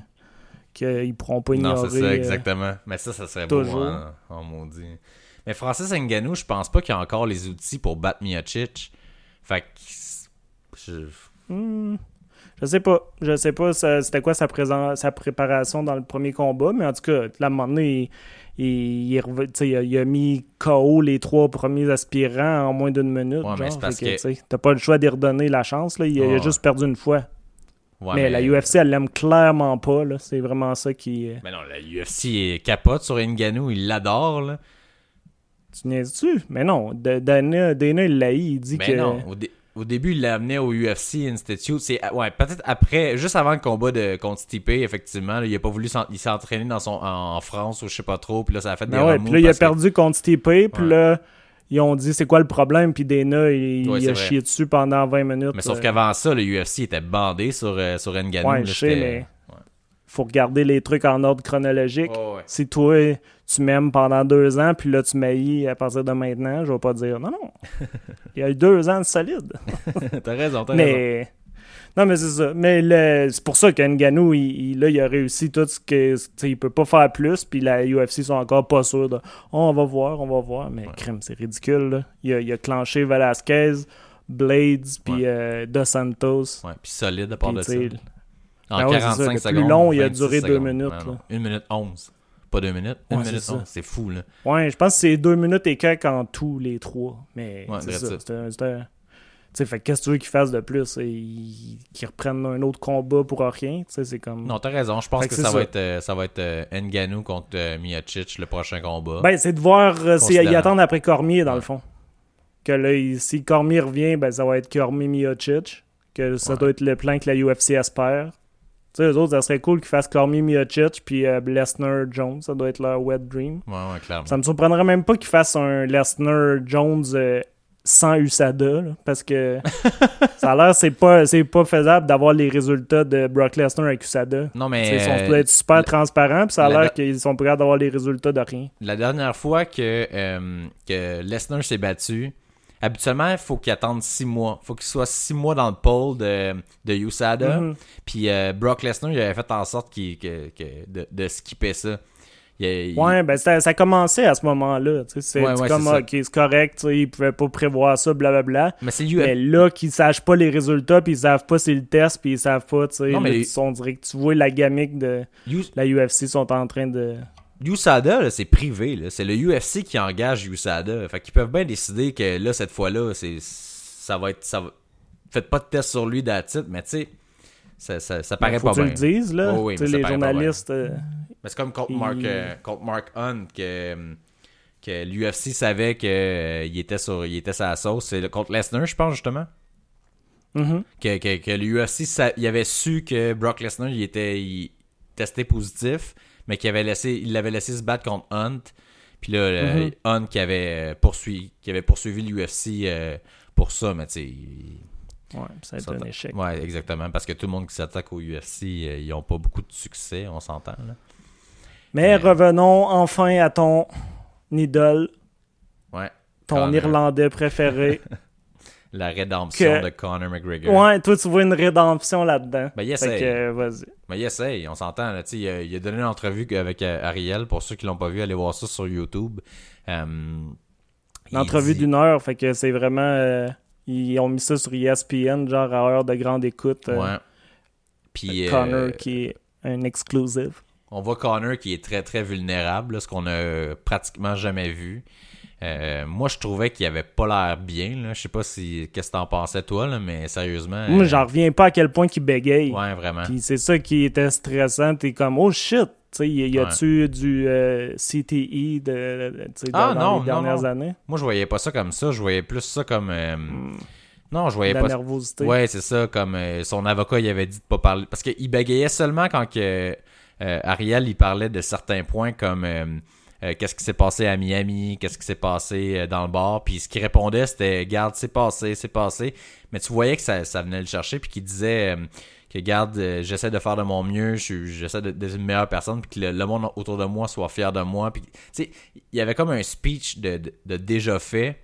qu'ils pourront pas Non, ignorer. c'est ça, euh, exactement. Mais ça, ça serait toujours. beau, hein, en maudit. Mais Francis Ngannou, je pense pas qu'il a encore les outils pour battre Miocic. Fait que... je- hmm, je sais pas. Je sais pas c'était quoi sa, présen- sa préparation dans le premier combat, mais en tout cas, à un moment donné, il, a, mis KO les trois premiers aspirants en moins d'une minute. Ouais, mais genre. c'est parce que, que- T'as pas le choix d'y redonner la chance. Là. Il, a- juste perdu une fois. Ouais, mais, la UFC, elle l'aime clairement pas. là. C'est vraiment ça qui. euh, Mais non, la UFC est capote sur Ngannou. Il l'adore, là. Tu niaises-tu? Mais non, Dana, Dana il l'a il dit Mais que. non, au, dé- au début, il l'a amené au UFC Institute. C'est ouais, peut-être après, juste avant le combat de contre Stipe, effectivement, là, il a pas voulu s'en- il s'est entraîné dans son en France ou je sais pas trop, puis là ça a fait des Ben ouais, remous puis là, il a parce que- perdu contre Stipe, puis Ouais. là, ils ont dit c'est quoi le problème, puis Dana, il, Ouais, a vrai. chié dessus pendant 20 minutes. Mais sauf euh, qu'avant ça, le UFC était bandé sur euh, sur Ngannou. Ouais, là, je sais, mais faut regarder les trucs en ordre chronologique. Ouais. Si toi, tu m'aimes pendant deux ans, puis là, tu m'haïs à partir de maintenant, je vais pas dire non, non. il y a eu deux ans de solide. t'as raison, t'as raison. Mais. Non, mais c'est ça. Mais le- c'est pour ça qu'Nganou, il, il- là, il a réussi tout ce que. Il peut pas faire plus, puis la UFC sont encore pas sûrs de. Oh, on va voir, on va voir. Mais crème, c'est ridicule, là. Il a, il a clenché Velasquez, Blades, puis Ouais. euh, Dos Santos. Ouais, puis solide à part de ça. En Ben ouais, c'est ça, 45 le plus secondes. long, il a 26 duré deux secondes. minutes, Ouais, non. là. Une minute 11. Pas deux minutes. Une Ouais, minute c'est ça. 11. C'est fou, là. Ouais, je pense que c'est deux minutes et quelques en tous les trois. Mais Ouais, c'est ça. c'est c'est Tu sais, fait qu'est-ce que tu veux qu'ils fassent de plus? Qu'ils reprennent un autre combat pour rien? Tu sais, c'est comme. Non, t'as raison. Je pense Fait que, que ça, c'est va être, euh, ça va être euh, Ngannou contre euh, Miocic, le prochain combat. Ben, c'est de voir euh, s'ils Considérant. ils attendent après Cormier, dans Ouais. le fond. Que là, si Cormier revient, ben, ça va être Cormier Miocic. Que ça Ouais. doit être le plan que la UFC espère. Tu sais, eux autres, ça serait cool qu'ils fassent Cormier Miocic puis euh, Lesnar Jones. Ça doit être leur wet dream. Ouais, ouais, clairement. Ça me surprendrait même pas qu'ils fassent un Lesnar Jones euh, sans USADA. là, parce que ça a l'air c'est pas, c'est pas faisable d'avoir les résultats de Brock Lesnar avec USADA. Non, Ils mais sont euh, supposés être super transparents, puis ça a la- l'air qu'ils sont prêts à d'avoir les résultats de rien. la dernière fois que, euh, que Lesnar s'est battu, habituellement, il faut qu'il attende six mois. Il faut qu'il soit six mois dans le pole de, de USADA. Mhm. Puis euh, Brock Lesnar, il avait fait en sorte que, que- de, de skipper ça. Il, il- Ouais, ben ça, ça commençait à ce moment-là. C'est Ouais, c'est ouais, comme, c'est ok, c'est correct, ils pouvaient pas prévoir ça, blablabla. Mais c'est UFC. Mais là, qu'ils sachent pas les résultats, puis ils savent pas c'est le test, puis ils savent pas, tu sais, là, mais- ils sont- on dirait que tu vois la gamique de la UFC sont en train de... USADA, c'est privé. là. C'est le UFC qui engage USADA. Fait qu'ils peuvent bien décider que là, cette fois-là, c'est ça va être. Ça va... Faites pas de test sur lui d'attitude, mais tu sais, ça, ça, ça paraît faut pas bien. le dises, là. Oh oui, mais les journalistes... euh, Mais c'est comme contre Il- Mark, euh, contre Mark Hunt que, que l'UFC savait qu'il était sur il était sur la sauce. C'est le- contre Lesnar, je pense, justement. mhm. Que, que, que l'UFC sa- il avait su que Brock Lesnar il était il testé positif, mais qu'il avait laissé il l'avait laissé se battre contre Hunt. Puis là, euh, Mhm. Hunt qui avait euh, poursuivi qui avait poursuivi l'UFC euh, pour ça, mais tu sais. il- Ouais, ça a été un échec. Ouais, exactement. Parce que tout le monde qui s'attaque au UFC, euh, ils ont pas beaucoup de succès, on s'entend. Mais Mais- revenons enfin à ton idole, Ouais. ton. Irlandais préféré. La rédemption Que- de Conor McGregor. ouais, toi, tu vois une rédemption là-dedans. Ben, il essaye. que, euh, vas-y. Mais il essaye, on s'entend. Là, il, a, il a donné une entrevue avec euh, Ariel. Pour ceux qui l'ont pas vu, allez voir ça sur YouTube. Euh, il Une entrevue dit- d'une heure, fait que c'est vraiment. euh, ils ont mis ça sur ESPN, genre à heure de grande écoute. euh, Ouais. Puis, euh, Connor qui est un exclusive. on voit Connor qui est très très vulnérable, là, ce qu'on a pratiquement jamais vu. Euh, moi, je trouvais qu'il avait pas l'air bien. Là. Je sais pas si qu'est-ce que t'en pensais toi, là, mais sérieusement. Moi, euh, j'en reviens pas à quel point qu'il bégaye. Ouais, vraiment. Puis c'est ça qui était stressant. T'es comme, oh shit! Tu sais, y a-tu du euh, CTE de, Ah, dans non, les dernières non. années? Moi, je voyais pas ça comme ça. Je voyais plus ça comme. euh, Non, je voyais Hmm. La pas. nervosité. Ouais, c'est ça. Comme son avocat, il avait dit de pas parler. Parce qu'il bégayait seulement quand que, Ariel, il parlait de certains points comme euh, qu'est-ce qui s'est passé à Miami, qu'est-ce qui s'est passé euh, dans le bar? Puis ce qu'il répondait, c'était Garde, c'est passé, c'est passé. Mais tu voyais que ça, ça venait le chercher. Puis qu'il disait euh, que Garde, j'essaie de faire de mon mieux, j'essaie de- d'être une meilleure personne. Puis que le, le monde autour de moi soit fier de moi. Puis, tu sais, il y avait comme un speech de, de- de déjà fait.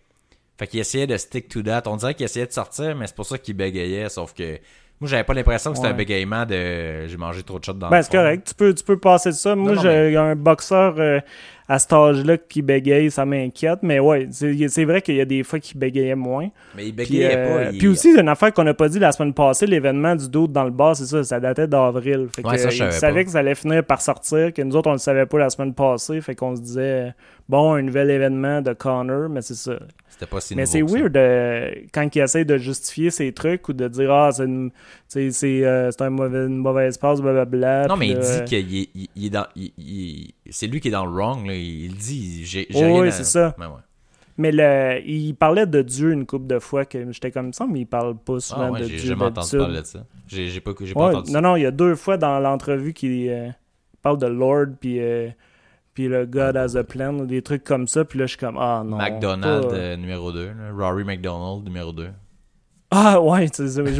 Fait qu'il essayait de stick to that. On dirait qu'il essayait de sortir, mais c'est pour ça qu'il bégayait. Sauf que moi, j'avais pas l'impression que c'était Ouais. un bégayement de j'ai mangé trop de shots dans Ben, le c'est correct. Tu peux, tu peux passer de ça. Moi, j'ai un boxeur euh, à cet âge-là qui bégaye, ça m'inquiète. Mais ouais, c'est vrai qu'il y a des fois qu'il bégayait moins. Mais il Puis, bégayait euh, pas. il- puis aussi, une affaire qu'on n'a pas dit la semaine passée, l'événement du doute dans le bar, c'est ça, ça datait d'avril. Fait que, ça, je euh, il savait pas. que ça allait finir par sortir, que nous autres, on le savait pas la semaine passée. Fait qu'on se disait, euh, bon, un nouvel événement de Connor, mais c'est ça. C'était pas si Mais c'est weird euh, quand il essaie de justifier ses trucs ou de dire, ah, c'est une- c'est euh, un mauvais, une mauvaise passe, blablabla. Non, mais puis il dit qu'il est, dans. il- il- c'est lui qui est dans le wrong. Là. Il dit j'ai j'ai Oh, rien oui, à- c'est ça. Ben ouais. Mais le, il parlait de Dieu une couple de fois que j'étais comme ça, mais il parle pas souvent Ah ouais, de j'ai Dieu. jamais entendu parler de ça. J'ai j'ai pas, j'ai pas Ouais, entendu non, ça. non, il y a deux fois dans l'entrevue qu'il euh, parle de Lord, puis, euh, puis le God has a plan, des trucs comme ça, puis là, je suis comme, ah non. McDonald euh, numéro 2. Rory McDonald numéro 2. Ah ouais,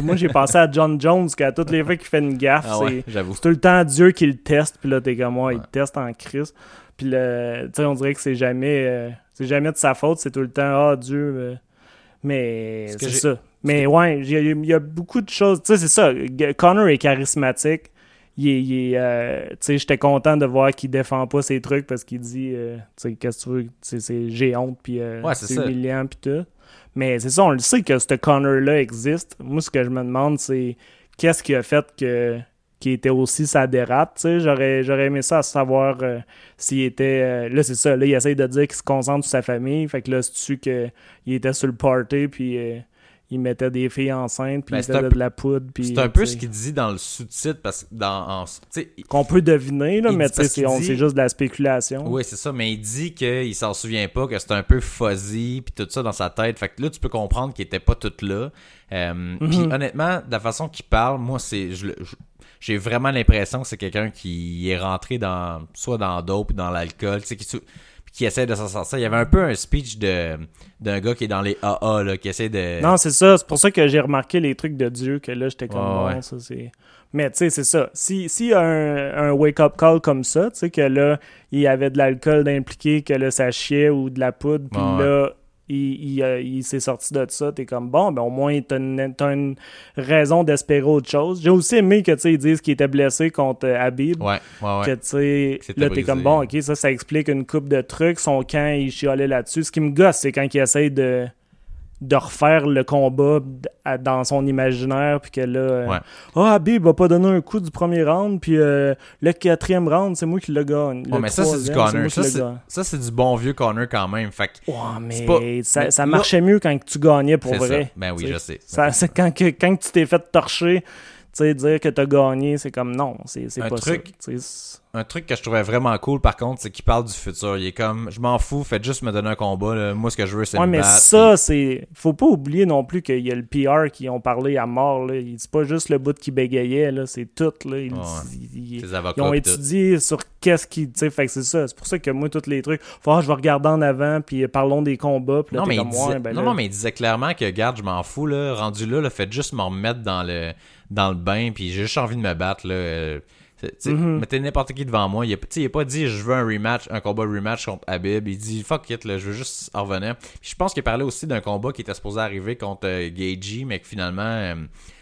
moi j'ai pensé à John Jones, qu'à toutes les fois qu'il fait une gaffe, Ah c'est ouais, j'avoue. c'est tout le temps Dieu qui le teste, puis là, t'es comme moi, il te teste en crise. Puis le, tu sais, on dirait que c'est jamais, euh, c'est jamais de sa faute, c'est tout le temps, ah Dieu. euh, mais c'est ça. Mais ouais, il y, a- il y a beaucoup de choses. Tu sais, c'est ça. Connor est charismatique. Il est, il euh, tu sais, j'étais content de voir qu'il défend pas ses trucs parce qu'il dit, euh, tu sais, qu'est-ce que tu veux, c'est j'ai honte, puis Ouais, c'est humiliant, puis tout. Mais c'est ça, on le sait que ce Connor-là existe. Moi, ce que je me demande, c'est qu'est-ce qui a fait que qu'il était aussi sa tu sais, j'aurais j'aurais aimé ça à savoir euh, s'il était euh, là c'est ça, là il essaye de dire qu'il se concentre sur sa famille, fait que là c'est tu que il était sur le party puis euh, il mettait des filles enceintes puis Ben, il un de la poudre puis C'est un peu ce qu'il dit dans le sous-titre parce que dans qu'on peut deviner là, mais c'est dit- juste de la spéculation. Oui, c'est ça, mais il dit qu'il s'en souvient pas, que c'est un peu fuzzy, puis tout ça dans sa tête. Fait que là, tu peux comprendre qu'il était pas tout là. Euh, Puis Mhm. honnêtement, de la façon qu'il parle, moi, c'est, j'ai vraiment l'impression que c'est quelqu'un qui est rentré dans, soit dans dope ou dans l'alcool, tu sais, qui, sou- puis qui essaie de s'en sortir. Il y avait un peu un speech de d'un gars qui est dans les AA, là, qui essaie de. Non, c'est ça. C'est pour ça que j'ai remarqué les trucs de Dieu, que là, j'étais comme, Ouais, bon, ouais. ça, c'est... Mais, tu sais, c'est ça. Si, si y a un, un wake-up call comme ça, tu sais, que là, il y avait de l'alcool d'impliqué, que là, ça chiait ou de la poudre, puis là, il, il, euh, il s'est sorti de ça, t'es comme, bon, ben au moins, t'as une, une raison d'espérer autre chose. J'ai aussi aimé que, tu sais, ils disent qu'il était blessé contre euh, Habib. Ouais, ouais, ouais. Que, là, t'es comme, bon, ok, ça, ça explique une coupe de trucs. Son camp, il chialait là-dessus. Ce qui me gosse, c'est quand il essaye de, de refaire le combat dans son imaginaire, puis que là, euh, Ouais. ah, Habib va pas donner un coup du premier round, puis euh, le quatrième round, c'est moi qui le gagne. Ouais, Le mais ça, c'est du Connor. Ça, c'est, du bon vieux Connor quand même. Fait que Ouais, mais, c'est pas- ça, marchait mieux quand tu gagnais pour vrai. ça. Ben oui, je sais. Ça- quand, que, quand tu t'es fait torcher, tu sais, dire que t'as gagné, c'est comme non, c'est pas truc- ça. tu sais. Un truc que je trouvais vraiment cool, par contre, c'est qu'il parle du futur. Il est comme, je m'en fous, faites juste me donner un combat. là. Moi, ce que je veux, c'est Ouais, me mais battre. ça, c'est. Faut pas oublier non plus qu'il y a le PR qui ont parlé à mort. Là. C'est pas juste le bout qui bégayait, là. C'est tout. Là. Ils, Ouais. ils- Puis ils avocats. ont tout. étudié sur qu'est-ce qui. Tu sais, fait que c'est ça. C'est pour ça que moi, tous les trucs. Faut, ah, je vais regarder en avant, puis parlons des combats. Puis là, Non mais, il comme, disait, ouais, ben non, mais il disait clairement que, regarde, je m'en fous, là, rendu là, là, faites juste me remettre dans le, dans le bain, puis j'ai juste envie de me battre, là. Tu sais, Mhm. Mettez n'importe qui devant moi. Il a, tu sais, il a pas dit, je veux un rematch, un combat rematch contre Habib. Il dit, fuck it, là, je veux juste en revenir. Puis je pense qu'il parlait aussi d'un combat qui était supposé arriver contre euh, Gagey, mais que finalement, euh,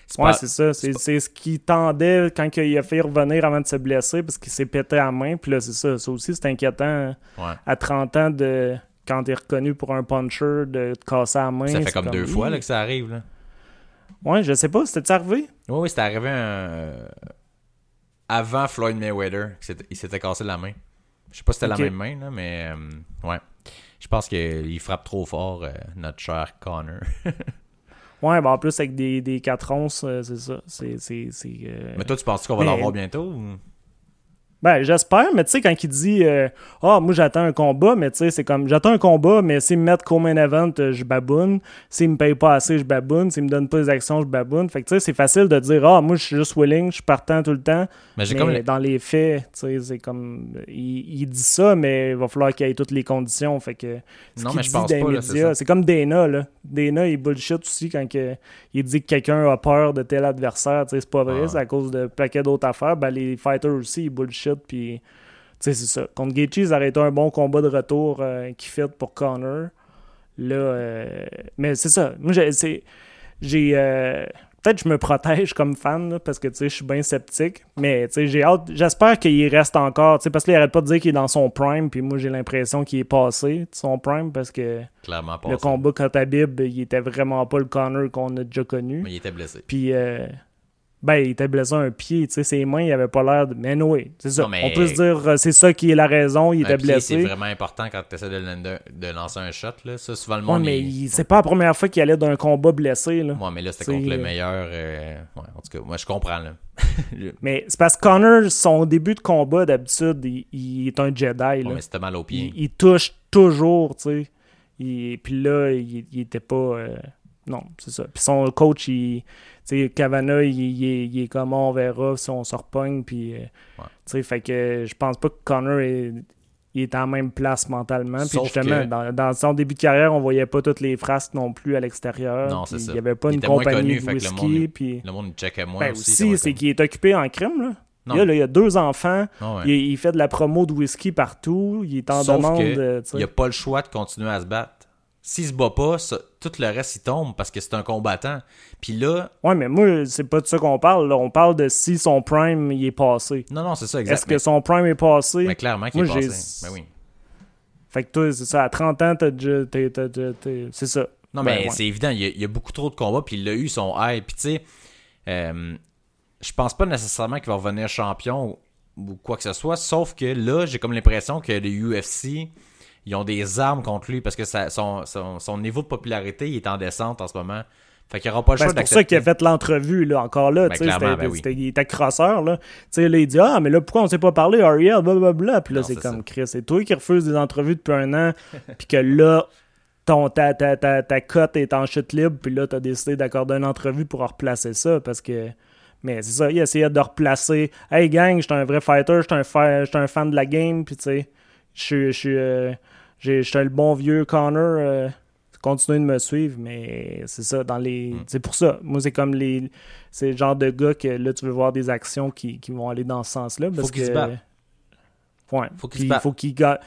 c'est Ouais, pas- c'est ça. C'est c'est ce qui tendait quand il a fait revenir avant de se blesser parce qu'il s'est pété à main. Puis là, c'est ça. Ça aussi, c'est inquiétant ouais. à 30 ans de. Quand t'es reconnu pour un puncher, de te casser la main. Ça fait comme deux fois là, que ça arrive. Là. Ouais, je sais pas. C'était arrivé? Oui, oui, c'était arrivé un- avant Floyd Mayweather. Il s'était cassé la main. Je sais pas si c'était la même main, là, mais euh, ouais. Je pense qu'il frappe trop fort, euh, notre cher Connor. Ouais, ben en plus, avec des, des 4 onces, euh, c'est ça. Mais toi, tu penses qu'on va mais- l'avoir bientôt ou... Ben, j'espère, mais tu sais, quand il dit euh, Ah, moi j'attends un combat, mais tu sais, c'est comme j'attends un combat, mais s'il me met comme un event, euh, je baboune. S'il me paye pas assez, je baboune. S'il me donne pas les actions, je baboune. Fait que tu sais, c'est facile de dire Ah, moi je suis juste willing, je suis partant tout le temps. Mais comme... dans les faits, tu sais, c'est comme. Il, il dit ça, mais il va falloir qu'il y ait toutes les conditions. Fait que. Ce Non, mais je pense pas, c'est comme Dana, là. Dana, il bullshit aussi quand que, il dit que quelqu'un a peur de tel adversaire. Tu sais, c'est pas vrai, c'est à cause de paquet d'autres affaires. Ben, les fighters aussi, ils bullshit, puis. Tu sais, c'est ça. Contre Gaethje, ils auraient été un bon combat de retour euh, qui fait pour Connor. Là, euh, mais c'est ça. Moi, j'ai. j'ai euh, Peut-être que je me protège comme fan, là, parce que tu sais, je suis bien sceptique. Mais tu sais, j'ai hâte. J'espère qu'il reste encore. tu sais, Parce qu'il arrête pas de dire qu'il est dans son prime. Puis moi, j'ai l'impression qu'il est passé de son prime parce que Clairement le combat contre Habib, il était vraiment pas le Connor qu'on a déjà connu. Mais il était blessé. Puis, euh, ben, il était blessé à un pied, tu sais, ses mains, il avait pas l'air de. Mais oui, c'est ça. Non, mais- On peut se dire, euh, c'est ça qui est la raison, il Un était pied, C'est blessé. vraiment important quand tu essaies de, lancer un shot. Là. Ça, souvent, le Ouais, monde... mais il- il- c'est pas la première fois qu'il allait d'un combat blessé, là. Ouais, mais là, c'était C'est- contre le meilleur... euh, Ouais, en tout cas, moi, je comprends. Là. Mais c'est parce que Connor, son début de combat, d'habitude, il, il est un Jedi, là. Ouais, mais c'était mal au pied. il, il touche toujours, tu sais. Puis là, il, il était pas. euh, Non, c'est ça. Puis son coach, il. Cavana, il, il est, il est comme on verra si on se repogne. Puis. euh, Ouais. Tu sais, fait que je pense pas que Connor est. Il est en même place mentalement. Puis justement, que- dans, dans son début de carrière, on voyait pas toutes les frasques non plus à l'extérieur. Non, c'est ça. Il y avait pas Il une compagnie connu, de que le whisky. monde- Puis... Le monde checkait moins Ben aussi. aussi, c'est qu'il est occupé en crime, là. Non. Il, y a, là, il a deux enfants. Ah ouais. Il, il fait de la promo de whisky partout. Il est en Sauf demande. que euh. Il a pas le choix de continuer à se battre. S'il se bat pas, ça- tout le reste, il tombe parce que c'est un combattant. Puis là, Ouais, mais moi, c'est pas de ça qu'on parle. là. On parle de si son prime il est passé. non, non, c'est ça, exact. Est-ce que son prime est passé? mais, mais clairement qu'il est passé. Ben oui. Fait que toi, c'est ça, à 30 ans, t'as déjà. C'est ça. Non, Ben, mais ouais. c'est évident, il y, a, il y a beaucoup trop de combats, puis il a eu son hype. Puis tu sais, euh, je pense pas nécessairement qu'il va revenir champion ou, ou quoi que ce soit, sauf que là, j'ai comme l'impression que les UFC, ils ont des armes contre lui parce que ça- son, son, son niveau de popularité il est en descente en ce moment. Fait qu'il aura pas le Ben, choix c'est pour ça qu'il a fait l'entrevue, là, encore là. Ben, tu ben oui. il était crosseur, là. Tu sais, là, il dit Ah, mais là, pourquoi on s'est pas parlé, Ariel, blablabla. Puis là, c'est comme ça. Chris. C'est toi qui refuses des entrevues depuis un an, puis que là, ton, ta, ta, ta, ta cote est en chute libre, puis là, t'as décidé d'accorder une entrevue pour replacer ça, parce que. Mais c'est ça, il essayait de replacer. Hey gang, j'étais un vrai fighter, j'étais un, fa- j'étais un fan de la game, puis tu sais, je suis- J'étais le bon vieux Connor. euh, continuez de me suivre, mais c'est ça, dans les. Mm. C'est pour ça. Moi, c'est comme les. C'est le genre de gars que là, tu veux voir des actions qui, qui vont aller dans ce sens-là. Parce qu'il que. se batte. Ouais. Faut qu'il Puis se batte. faut qu'il ga-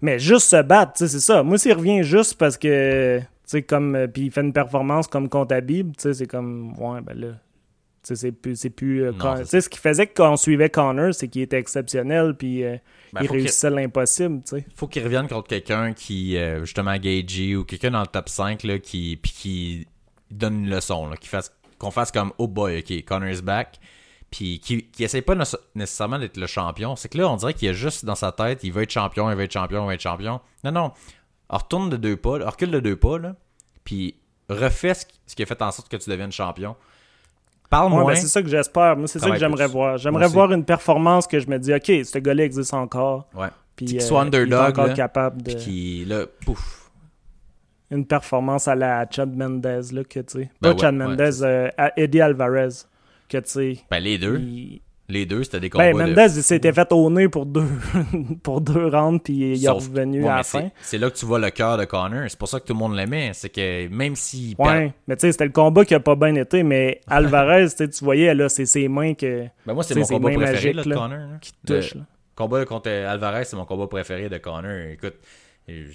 Mais juste se battre, tu sais, c'est ça. Moi, s'il revient juste parce que. Tu sais, comme. euh, Puis il fait une performance comme Habib, tu sais, c'est comme. Ouais, ben là. C'est plus. C'est plus euh, Non, Con- c'est tu sais, ce qui faisait qu'on suivait Connor, c'est qu'il était exceptionnel, puis euh, Ben, il réussissait l'impossible, sais. faut qu'il revienne contre quelqu'un qui, euh, justement, Gagey ou quelqu'un dans le top 5, là, qui, puis qui donne une leçon, là, qui fasse, qu'on fasse comme, oh boy, ok, Connor's back, puis qui, qui essaie pas nécess- nécessairement d'être le champion. C'est que là, on dirait qu'il y a juste dans sa tête, il veut être champion, il veut être champion, il veut être champion. Non, non, retourne de deux pas, recule de deux pas, là, puis refais ce qui, ce qui a fait en sorte que tu deviennes champion. Parle Ouais, moins. ben, c'est ça que j'espère. Moi, c'est ça que j'aimerais voir. J'aimerais voir une performance que je me dis, OK, ce gars-là existe encore. ouais. Puis Qu'il euh, soit il est underdog, là, capable de. Puis qui, là, pouf. Une performance à la Chad Mendez, là, que tu sais. Ben Pas ouais, Chad ouais, Mendez, euh, à Eddie Alvarez. Que tu sais. Ben, les deux. il- Les deux, c'était des combats Ben, de... Mendez, il s'était fait au nez pour deux, pour deux rounds, puis il est revenu Ouais, à la c'est- fin. C'est là que tu vois le cœur de Connor. C'est pour ça que tout le monde l'aimait. C'est que même s'il perd- Ouais, mais tu sais, c'était le combat qui a pas bien été, mais Alvarez, tu sais, tu voyais, là, c'est ses mains que, Ben moi, c'est mon combat préféré là, de là, Connor. là. qui Le touchent. là. combat contre Alvarez, c'est mon combat préféré de Connor. Écoute, euh,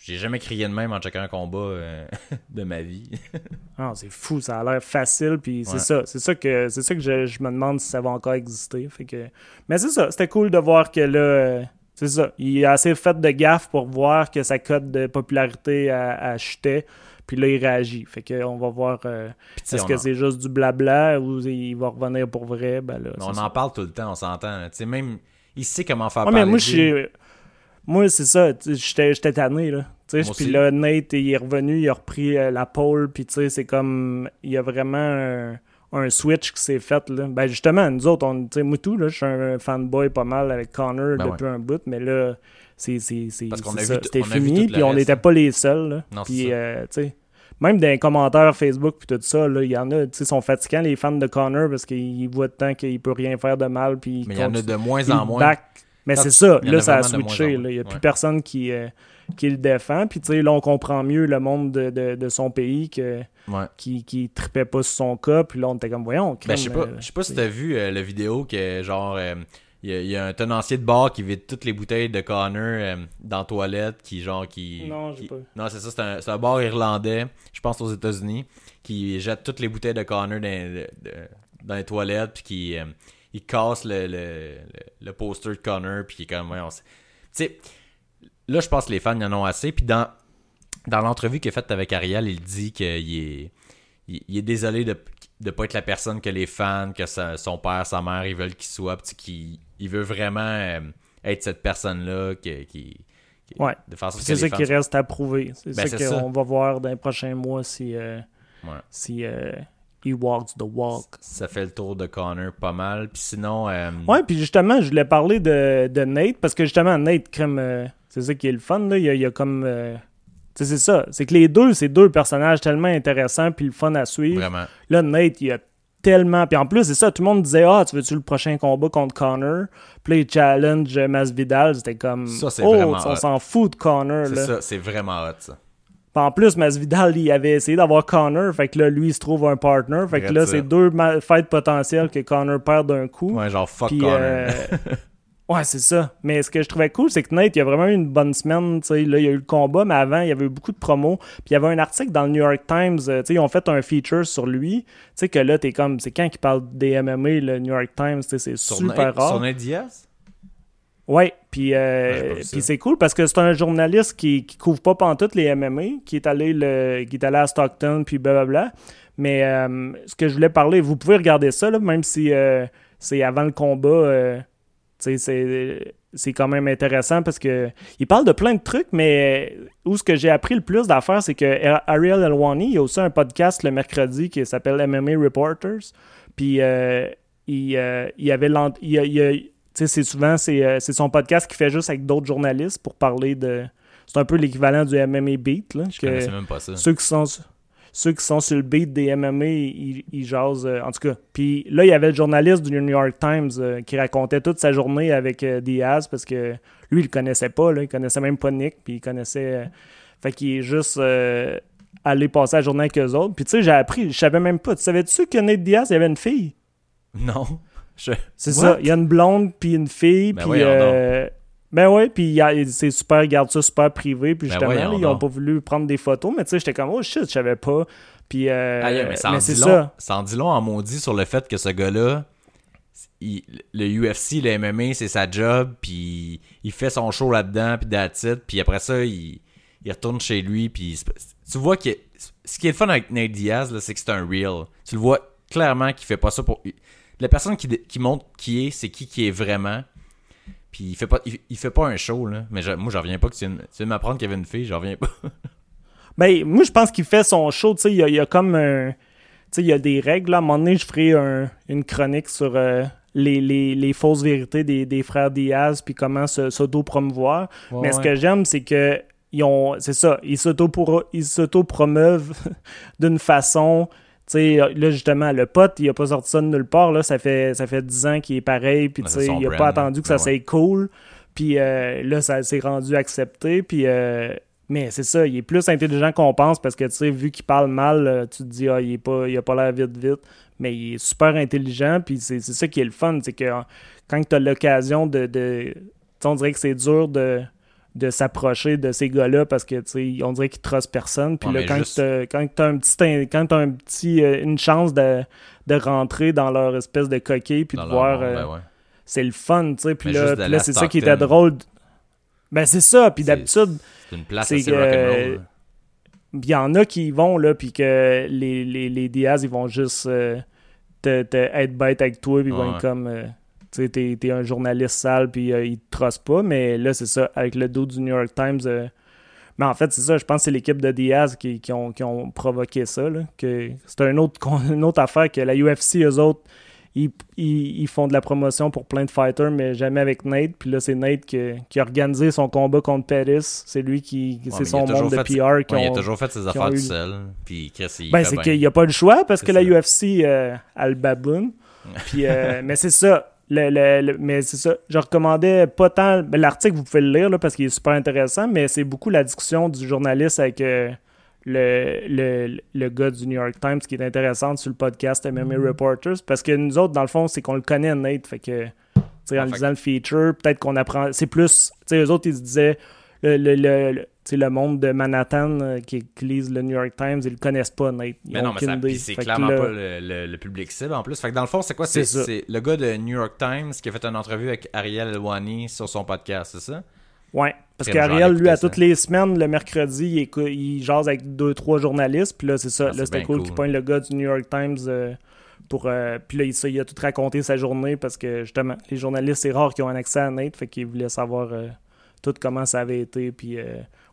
j'ai jamais crié de même en checkant un combat euh, de ma vie. Ah, c'est fou, ça a l'air facile, puis c'est Ouais. ça. C'est ça que, c'est ça que je, je me demande si ça va encore exister. Fait que... Mais c'est ça, c'était cool de voir que là, euh, c'est ça. Il a assez fait de gaffe pour voir que sa cote de popularité a, a chuté, puis là, il réagit. Fait que on va voir euh, est-ce que en- c'est juste du blabla ou il va revenir pour vrai? Ben là, Mais on ça. en parle tout le temps, on s'entend. Tu sais, même, il sait comment faire Ouais, mais parler moi, je lui. suis- Moi, c'est ça. J'étais tanné, là. Puis là, Nate, il est revenu, il a repris euh, la pole, puis tu sais, c'est comme... Il y a vraiment un, un switch qui s'est fait, là. Ben, justement, nous autres, on, tu sais, là, je suis un fanboy pas mal avec Connor Ben depuis un bout, mais là, c'est... C'était fini, puis on n'était pas les seuls, là. Non, c'est Puis, euh, tu sais... Même dans les commentaires Facebook puis tout ça, il y en a, tu sais, sont fatigants les fans de Connor parce qu'ils voient temps qu'il peut rien faire de mal puis Mais il y en a de moins en moins. back- Mais c'est ça, là, ça a switché. Il n'y a plus personne qui, euh, qui le défend. Puis, tu sais, là, on comprend mieux le monde de, de, de son pays que, Ouais. qui, qui tripait pas sur son cas. Puis là, on était comme, voyons, Ben, je sais pas, euh, je sais pas si t'as vu euh, la vidéo que, genre, euh, il y, a- il y a un tenancier de bar qui vide toutes les bouteilles de Connor dans la toilette, qui, genre, qui... Non, qui- pas. Non, c'est ça, c'est un, c'est un bar irlandais, je pense aux États-Unis, qui jette toutes les bouteilles de Connor dans, de- dans les toilettes, puis qui... il casse le, le, le, poster de Connor, puis il est comme, voyons, Tu sais, là, je pense que les fans y en ont assez, puis dans, dans l'entrevue qu'il a faite avec Ariel, il dit qu'il est, il, il est désolé de ne pas être la personne que les fans, que sa- son père, sa mère, ils veulent qu'il soit, puis qu'il il veut vraiment euh, être cette personne-là qui, Ouais. de C'est ça qui reste à prouver. C'est Ben, ça qu'on va voir dans les prochains mois si, euh, Ouais. si euh, he walks the walk. Ça fait le tour de Connor pas mal. Puis sinon, euh, Ouais, puis justement, je voulais parler de, de Nate, parce que justement, Nate, crème, euh, c'est ça qui est le fun, là. Il y a, il y a comme. euh, tu sais, c'est ça. C'est que les deux, c'est deux personnages tellement intéressants, puis le fun à suivre. vraiment. Là, Nate, il a tellement. Puis en plus, c'est ça, tout le monde disait Ah, tu veux-tu le prochain combat contre Connor? Puis là, il challenge Masvidal. C'était comme. Ça, c'est oh, vraiment on s'en fout de Connor. C'est ça, c'est vraiment hot ça. Puis en plus, Masvidal, il avait essayé d'avoir Connor. Fait que là, lui, il se trouve un partner. Fait que là, c'est deux fights potentielles que Connor perd d'un coup. Ouais, genre fuck Puis, Connor. euh, ouais, c'est ça. Mais ce que je trouvais cool, c'est que Nate, il a vraiment eu une bonne semaine. tu sais. Là, il y a eu le combat, mais avant, il y avait eu beaucoup de promos. Puis il y avait un article dans le New York Times. euh, ils ont fait un feature sur lui. Tu sais que là, t'es comme. C'est quand qu'ils parlent des MMA, le New York Times, c'est sur super Nate- rare. Sur Nate Diaz? Ouais, puis euh, puis c'est cool parce que c'est un journaliste qui, qui couvre pas pantoute les MMA, qui est allé le, qui est allé à Stockton puis blablabla. Mais euh, ce que je voulais parler, vous pouvez regarder ça là, même si euh, c'est avant le combat, c'est c'est quand même intéressant parce que il parle de plein de trucs, mais où ce que j'ai appris le plus d'affaires, c'est que Ariel Elwani, il y a aussi un podcast le mercredi qui s'appelle MMA Reporters. Puis euh, il, euh, il avait il, il c'est souvent c'est euh, c'est son podcast qu'il fait juste avec d'autres journalistes pour parler de c'est un peu l'équivalent du MMA Beat là, Je que même pas ça. ceux qui sont ceux qui sont sur le beat des MMA ils, ils jasent euh, en tout cas puis là il y avait le journaliste du New York Times euh, qui racontait toute sa journée avec euh, Diaz parce que lui il le connaissait pas là, il connaissait même pas Nick puis il connaissait fait qu'il est juste allé passer la journée avec eux autres puis tu sais j'ai appris je savais même pas tu savais-tu que Nate Diaz il avait une fille? Non. Je... c'est ça. Il y a une blonde puis une fille. Ben puis euh, ben ouais, puis il y a- c'est super, ils gardent ça super privé. Puis Ben justement, là, ils ont pas voulu prendre des photos. Mais tu sais, j'étais comme, oh shit, je savais pas. Puis, euh, Aïe, mais c'est dit long. ça. Ça en dit long en maudit sur le fait que ce gars-là, il- le UFC, le MMA, c'est sa job, puis il fait son show là-dedans, puis it, puis après ça, il, il retourne chez lui, puis tu vois que ce qui est le fun avec Nate Diaz, c'est que c'est un real. Tu le vois clairement qu'il fait pas ça pour... La personne qui, qui montre qui est, c'est qui qui est vraiment. Puis il fait pas il, il fait pas un show là, mais je- moi j'en reviens pas que tu viens, tu viens de m'apprendre qu'il y avait une fille, j'en reviens pas. Ben, moi, je pense qu'il fait son show. Tu sais, il y a, il y a comme un. Tu sais, il y a des règles. Là. À un moment donné, je ferai un- une chronique sur euh, les, les, les fausses vérités des, des frères Diaz, puis comment se- s'auto-promouvoir. Ouais, Mais ce ouais. que j'aime, c'est que ils ont, c'est ça, ils s'auto- ils s'auto-promeuvent d'une façon. Tu sais, là, justement, le pote, il a pas sorti ça de nulle part. Là, ça fait, ça fait 10 ans qu'il est pareil. Puis, tu sais, il a brand, pas attendu que ça ben ouais. soit cool. Puis euh, là, ça s'est rendu accepté. Puis, euh, mais c'est ça, il est plus intelligent qu'on pense parce que, tu sais, vu qu'il parle mal, euh, tu te dis, ah, il, est pas, il a pas l'air vite, vite. Mais il est super intelligent. Puis c'est c'est ça qui est le fun. C'est que euh, quand tu as l'occasion de. de on dirait que c'est dur de de s'approcher de ces gars-là parce que tu on dirait qu'ils trustent personne. Puis Ouais, là quand juste- t'as quand t'as un petit quand t'as un petit euh, une chance de, de rentrer dans leur espèce de coquille puis de voir euh, ben ouais. c'est le fun tu sais. Puis là, là c'est ça qui était drôle ben c'est ça. Puis d'habitude C'est une place assez rock'n'roll. il y en a qui y vont là puis que les, les, les Diaz ils vont juste euh, te, te être bête avec toi puis ils vont être comme euh, tu t'es, t'es un journaliste sale puis euh, ils te trustent pas mais là c'est ça avec le dos du New York Times euh, mais en fait c'est ça je pense que c'est l'équipe de Diaz qui, qui ont, qui ont provoqué ça là, que c'est un autre, une autre affaire que la UFC eux autres ils, ils, ils font de la promotion pour plein de fighters, mais jamais avec Nate. Puis là, c'est Nate qui, qui a organisé son combat contre Pettis. C'est lui qui. Ouais, c'est son il monde de PR qui Ouais, il a ont- toujours fait ses affaires ont tout eu- seul. Puis Chris, il ben, c'est bien. qu'il n'y a pas le choix parce que la. UFC euh, a le baboon. Puis, euh, mais c'est ça. Le, le- le- mais c'est ça. Je recommandais pas tant. L'article, vous pouvez le lire là, parce qu'il est super intéressant, mais c'est beaucoup la discussion du journaliste avec euh, le, le, le gars du New York Times qui est intéressante sur le podcast MMA Reporters. Parce que nous autres, dans le fond, c'est qu'on le connaît, Nate. Fait que, en fait lisant le feature, peut-être qu'on apprend. C'est plus. Tu sais, eux autres, ils se disaient. Le, le, monde de Manhattan euh, qui, qui lisent le New York Times, ils le connaissent pas, Nate. Ils Mais non, mais ça- c'est clairement là- pas le, le- le public cible en plus. Fait que dans le fond, c'est quoi? C'est le gars de New York Times qui a fait une entrevue avec Ariel Elwani sur son podcast, c'est ça? Ouais, parce qu'Ariel, lui, à ça. toutes les semaines, le mercredi, il, jase avec deux, trois journalistes. Puis là, c'est ça. Ah, là, c'était cool, cool. qu'il pointe le gars du New York Times euh, pour. euh, puis là, il, ça, il a tout raconté sa journée parce que, justement, les journalistes, c'est rare qu'ils ont un accès à Nate. Fait qu'il voulait savoir euh, tout comment ça avait été. Puis.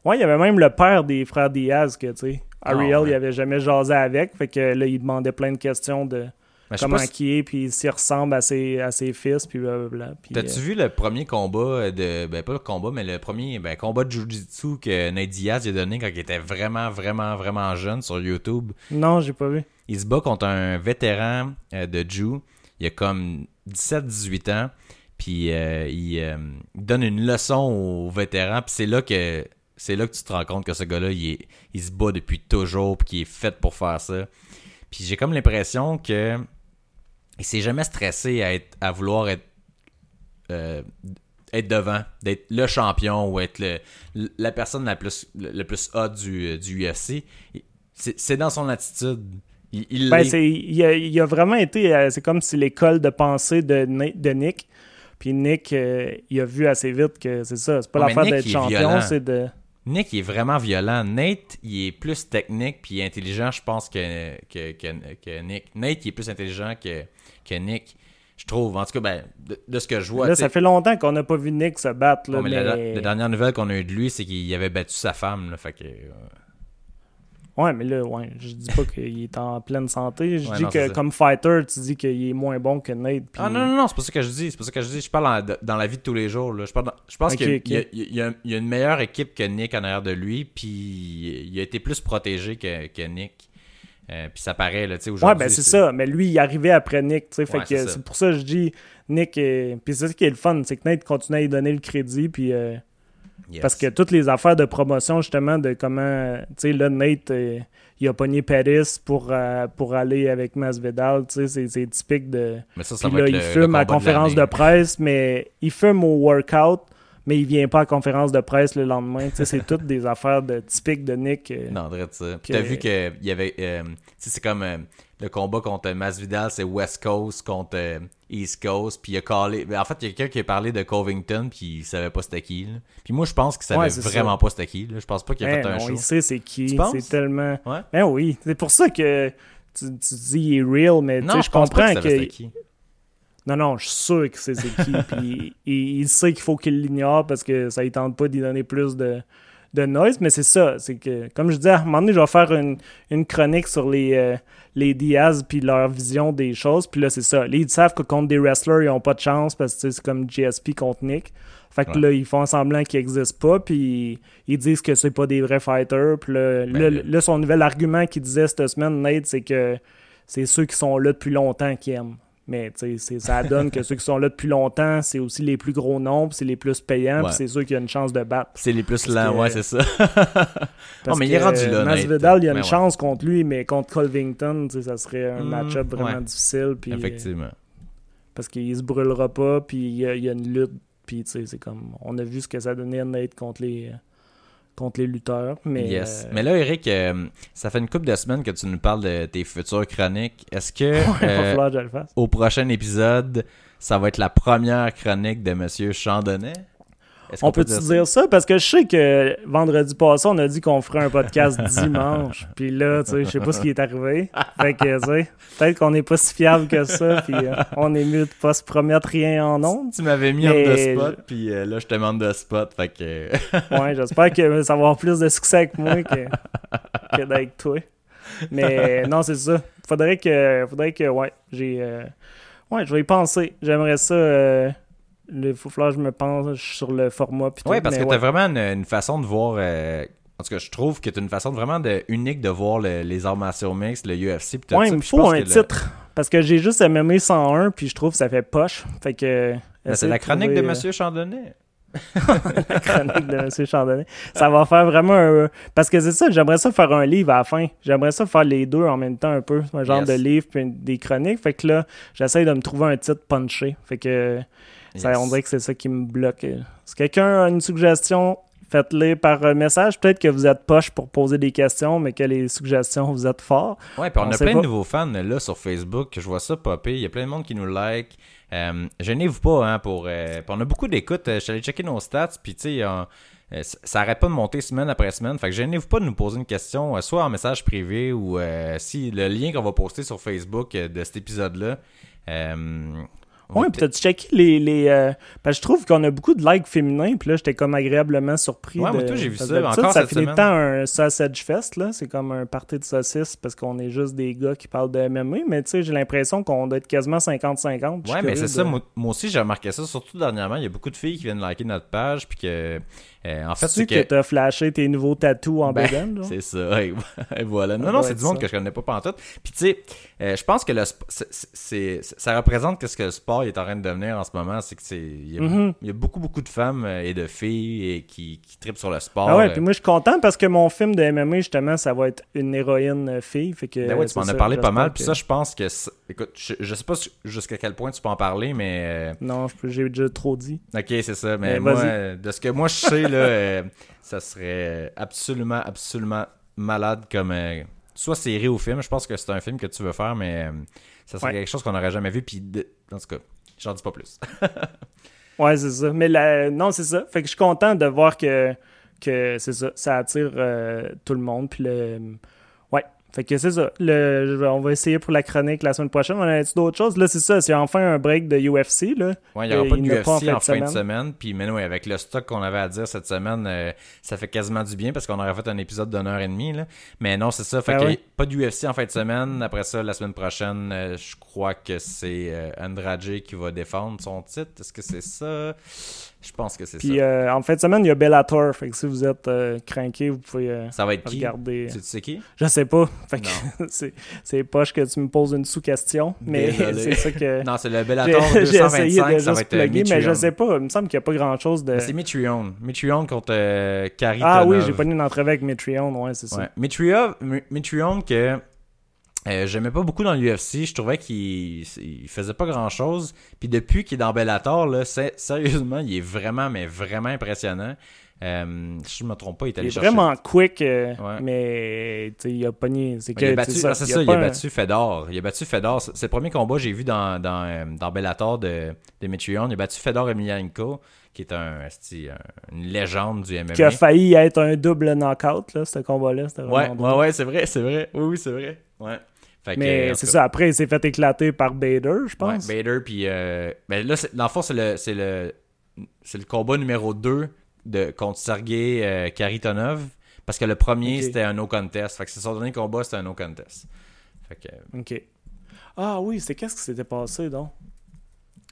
Ouais, il y avait même le père des frères Diaz que, tu sais. Ariel, Ah, ouais. il avait jamais jasé avec. Fait que là, il demandait plein de questions de sais comment si- qui est, puis s'il ressemble à ses, à ses fils, puis blablabla. T'as-tu euh, vu le premier combat de. Ben, pas le combat, mais le premier ben, combat de Jiu-Jitsu que Nate Diaz a donné quand il était vraiment, vraiment, vraiment jeune sur YouTube? Non, j'ai pas vu. Il se bat contre un vétéran euh, de Jiu. Il a comme 17-18 ans. Puis euh, il, euh, il donne une leçon aux vétérans. Puis c'est là que c'est là que tu te rends compte que ce gars-là, il, se bat depuis toujours. Puis qu'il est fait pour faire ça. Puis j'ai comme l'impression que il s'est jamais stressé à, être, à vouloir être euh, être devant, d'être le champion ou être le, la personne la plus, le, plus hot du, du UFC. C'est dans son attitude. Il, il Ben, il, a, il a vraiment été. euh, c'est comme si l'école de pensée de, de Nick. Puis Nick, euh, il a vu assez vite que c'est ça. C'est pas Ouais, l'affaire d'être champion, c'est de. Nick il est vraiment violent. Nate, il est plus technique puis intelligent, je pense, que, que, que, que Nick. Nate, il est plus intelligent que, que Nick, je trouve. En tout cas, ben, de, de ce que je vois. là, ça fait longtemps qu'on n'a pas vu Nick se battre. Là, mais mais... la, la dernière nouvelle qu'on a eue de lui, c'est qu'il avait battu sa femme. Là, fait que, euh, Ouais, mais là, ouais, je dis pas qu'il est en pleine santé. Je Ouais, dis non, que comme fighter, tu dis qu'il est moins bon que Nate. Ah non, non, non, c'est pas ça que je dis. C'est pas ça que je dis. Je parle en- dans la vie de tous les jours. Là. Je, parle dans- je pense qu'il y a- y, y y une meilleure équipe que Nick en arrière de lui, puis il a été plus protégé que, que Nick. Euh, puis ça paraît, là, tu sais, Ouais, aujourd'hui. ben c'est ça. Mais lui, il est arrivé après Nick. tu sais, Fait Ouais, que c'est pour ça que je dis Nick. est- Puis c'est ça qui est le fun. C'est que Nate continue à lui donner le crédit. Puis. euh, Yes. Parce que toutes les affaires de promotion, justement, de comment. Tu sais, là, Nate, euh, il a pogné Paris pour, euh, pour aller avec Masvidal. Tu sais, c'est- typique de. Mais ça, ça Puis va là, être il le- le fume à de conférence de, presse, mais il fume au workout, mais il vient pas à conférence de presse le lendemain. Tu sais, c'est toutes des affaires de, typiques de Nick. euh. Non, drôle ça. Puis que- t'as vu qu'il y avait. euh, tu sais, c'est comme le combat contre Masvidal, c'est West Coast contre euh, East Coast. Puis il a callé. ben, En fait, il y a quelqu'un qui a parlé de Covington, puis il savait pas c'était qui. là. Puis moi, je pense qu'il savait Ouais, vraiment pas c'était qui. là. Je pense pas qu'il a Ben fait un non, show. il sait c'est qui. C'est tellement. Ouais. Ben oui. C'est pour ça que tu, tu dis il est real, mais Non, je je pense pas comprends que. qui. Non, non, je suis sûr que c'est c'est qui. puis il, il sait qu'il faut qu'il l'ignore parce que ça ne tente pas d'y donner plus de, de noise, mais c'est ça. C'est que, comme je disais, à un moment donné, je vais faire une, une chronique sur les, euh, les Diaz puis leur vision des choses. Puis là, c'est ça. Là, ils savent que contre des wrestlers, ils ont pas de chance parce que c'est comme GSP contre Nick. Fait que Ouais. là, ils font semblant qu'ils n'existent pas, puis ils disent que c'est pas des vrais fighters. Puis là, Ben, là, le- là, son nouvel argument qu'il disait cette semaine, Nate, c'est que c'est ceux qui sont là depuis longtemps qui aiment. Mais ça donne que ceux qui sont là depuis longtemps, c'est aussi les plus gros nombres, c'est les plus payants, Ouais. puis c'est ceux qui ont une chance de battre. C'est les plus lents, que- ouais, c'est ça. Parce mais il est rendu là, euh. Masvidal, il y a une Ben ouais. chance contre lui, mais contre sais, ça serait un Hmm, match-up vraiment ouais. difficile. Puis, euh, Effectivement. parce qu'il se brûlera pas, puis il y, a- il y a une lutte, puis tu sais, c'est comme... On a vu ce que ça donnait Nate contre les, contre les lutteurs, mais... yes. euh, Mais là, Eric, euh, ça fait une couple de semaines que tu nous parles de tes futures chroniques. Est-ce que euh, que au prochain épisode, ça va être la première chronique de Monsieur Chandonnet? On peut-tu dire ça? Parce que je sais que vendredi passé, on a dit qu'on ferait un podcast dimanche. Puis là, tu sais, je sais pas ce qui est arrivé. Fait que, tu sais, peut-être qu'on n'est pas si fiable que ça. Puis euh, on est mieux de pas se promettre rien en ondes. Tu m'avais mis en de spot, puis euh, là, je te demande de spot, fait que... Ouais, j'espère que ça va avoir plus de succès avec moi que, que d'avec toi. Mais non, c'est ça. Faudrait que, faudrait que, ouais, j'ai, euh, ouais, je vais y penser. J'aimerais ça. Euh, il faut falloir que je me penche sur le format. Ouais, parce que ouais. t'as vraiment une, une façon de voir. euh, en tout cas, je trouve que t'as une façon vraiment de, unique de voir le- les arts martiaux mixtes, le UFC. Pis tout Ouais, ça, il me faut un le- titre. Parce que j'ai juste MMA 101, puis je trouve que ça fait poche. Fait que. Ben, c'est la chronique trouver, de euh, Monsieur Chandonnet. la chronique de M. Chandonnet. Ça va faire vraiment un. Parce que c'est ça, j'aimerais ça faire un livre à la fin. J'aimerais ça faire les deux en même temps un peu. Un genre Yes. de livre puis des chroniques. Fait que là, j'essaie de me trouver un titre punché. Fait que. Ça, Yes. on dirait que c'est ça qui me bloque. Si quelqu'un a une suggestion, faites-les par euh, message. Peut-être que vous êtes poche pour poser des questions, mais que les suggestions, vous êtes fort. Ouais, puis on, On a plein pas. de nouveaux fans là sur Facebook. Je vois ça popper. Il y a plein de monde qui nous like. Euh, Gênez-vous pas, hein, pour. euh, on a beaucoup d'écoutes. Je suis allé checker nos stats, puis tu sais, on- ça arrête pas de monter semaine après semaine. Fait que gênez-vous pas de nous poser une question, soit en message privé ou euh, si le lien qu'on va poster sur Facebook de cet épisode-là. euh, Ouais, puis t'as-tu checké les. les euh, Parce que je trouve qu'on a beaucoup de likes féminins, puis là, j'étais comme agréablement surpris. Ouais, de... moi, tout, j'ai vu ça, encore ça finit tant un sausage fest, là. C'est comme un party de saucisses parce qu'on est juste des gars qui parlent de MMA, mais tu sais, j'ai l'impression qu'on doit être quasiment 50-50. Je suis Ouais, mais c'est ça. Moi, moi aussi, j'ai remarqué ça. Surtout dernièrement, il y a beaucoup de filles qui viennent liker notre page. Puis que. euh, en fait, Tu c'est que, que. t'as flashé tes nouveaux tatous en Ben? C'est ça. Et voilà. Non, non, c'est du monde ça. que je connais pas pantoute. Puis tu sais, euh, je pense que le ça représente que ce que le sport est en train de devenir en ce moment, c'est que c'est il y, a- Mhm. il y a beaucoup beaucoup de femmes euh, et de filles et qui, qui tripent sur le sport. Ah ouais, euh. puis moi, je suis content parce que mon film de MMA, justement, ça va être une héroïne euh, fille. Fait que, Ben ouais, tu m'en as parlé pas mal. que- Puis ça, je pense que. Écoute, je, je sais pas jusqu'à quel point tu peux en parler, mais. Non, j'ai déjà trop dit. Ok, c'est ça. Mais Mais moi, de ce que moi je sais, là, ça serait absolument, absolument malade comme soit série ou film. Je pense que c'est un film que tu veux faire, mais ça serait Ouais. quelque chose qu'on n'aurait jamais vu. Puis, de- en tout cas, j'en dis pas plus. Ouais, c'est ça. Mais la- non, c'est ça. Fait que je suis content de voir que, que c'est ça. Ça attire euh, tout le monde. Puis le. Fait que c'est ça. Le, on va essayer pour la chronique la semaine prochaine. On a-tu d'autres choses? Là, c'est ça. C'est enfin un break de UFC. Là. Ouais, il n'y aura pas de en a UFC en fin de semaine. Puis, mais ouais, avec le stock qu'on avait à dire cette semaine, euh, ça fait quasiment du bien parce qu'on aurait fait un épisode d'une heure et demie. Là. Mais non, c'est ça. Fait que ouais. pas de UFC en fin de semaine. Après ça, la semaine prochaine, euh, je crois que c'est euh, Andrade qui va défendre son titre. Est-ce que c'est ça? Je pense que c'est ça. Puis euh, en fin de semaine, il y a Bellator. Fait que si vous êtes euh, craqué, vous pouvez euh, Ça va être qui? regarder. Tu tu sais qui? Je sais pas. Fait que c'est, poche que tu me poses une sous-question. Mais c'est ça que. Non, c'est le Bellator j'ai essayé 225, de ça va être euh, plugger, mais je sais pas. Il me semble qu'il n'y a pas grand-chose de. C'est Mitrione. Mitrione contre euh, Kari Ah oui, j'ai pas eu une entrevue avec Mitrione. Ouais, c'est ça. Ouais. Mitrio- Mi- Mitrione que euh, j'aimais pas beaucoup dans l'UFC. Je trouvais qu'il il faisait pas grand chose. Puis depuis qu'il est dans Bellator, là, sérieusement, il est vraiment, mais vraiment impressionnant. Euh, si je me trompe pas, il est Il allé est chercher. vraiment quick, euh, Ouais. mais il a pogné. C'est Il a battu, il ça, il a un- battu Fedor. Il a battu Fedor. C'est le premier combat que j'ai vu dans, dans, dans Bellator de, de Mitrione. Il a battu Fedor Emelianenko, qui est un, esti, un- une légende du MMA. qui a failli être un double knockout, là, ce combat-là. Ouais, ouais, ouais, c'est vrai, c'est vrai. Oui, oui, c'est vrai. Ouais. Fait Mais c'est ça, après, il s'est fait éclater par Bader, je ouais, pense. Bader, puis. Euh, ben là, dans le fond, c'est le, c'est le, c'est le combat numéro 2 de, contre Sergei euh, Karitonov. Parce que le premier, c'était un no contest. Fait que c'est son dernier combat, c'était un no contest. Fait que Ok. Ah oui, c'est qu'est-ce qui s'était passé, donc?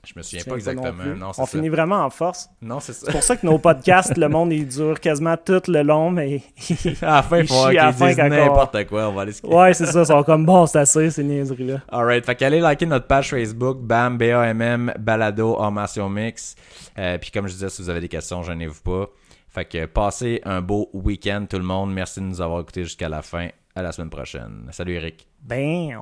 Je me souviens pas exactement. Non, On ça. finit vraiment en force. Non, c'est ça. C'est pour ça que nos podcasts, le monde, il dure quasiment tout le long, mais... à la fin, il faut qu'ils disent n'importe quoi. On va aller se ouais, c'est ça, ils sont comme, bon, c'est assez, ces niaiseries-là. Alright, fait qu'allez liker notre page Facebook, BAM, B-A-M-M, Balado, Armation Mix. Euh, puis comme je disais, si vous avez des questions, gênez-vous pas. Fait que passez un beau week-end tout le monde. Merci de nous avoir écoutés jusqu'à la fin. À la semaine prochaine. Salut Eric. Bam!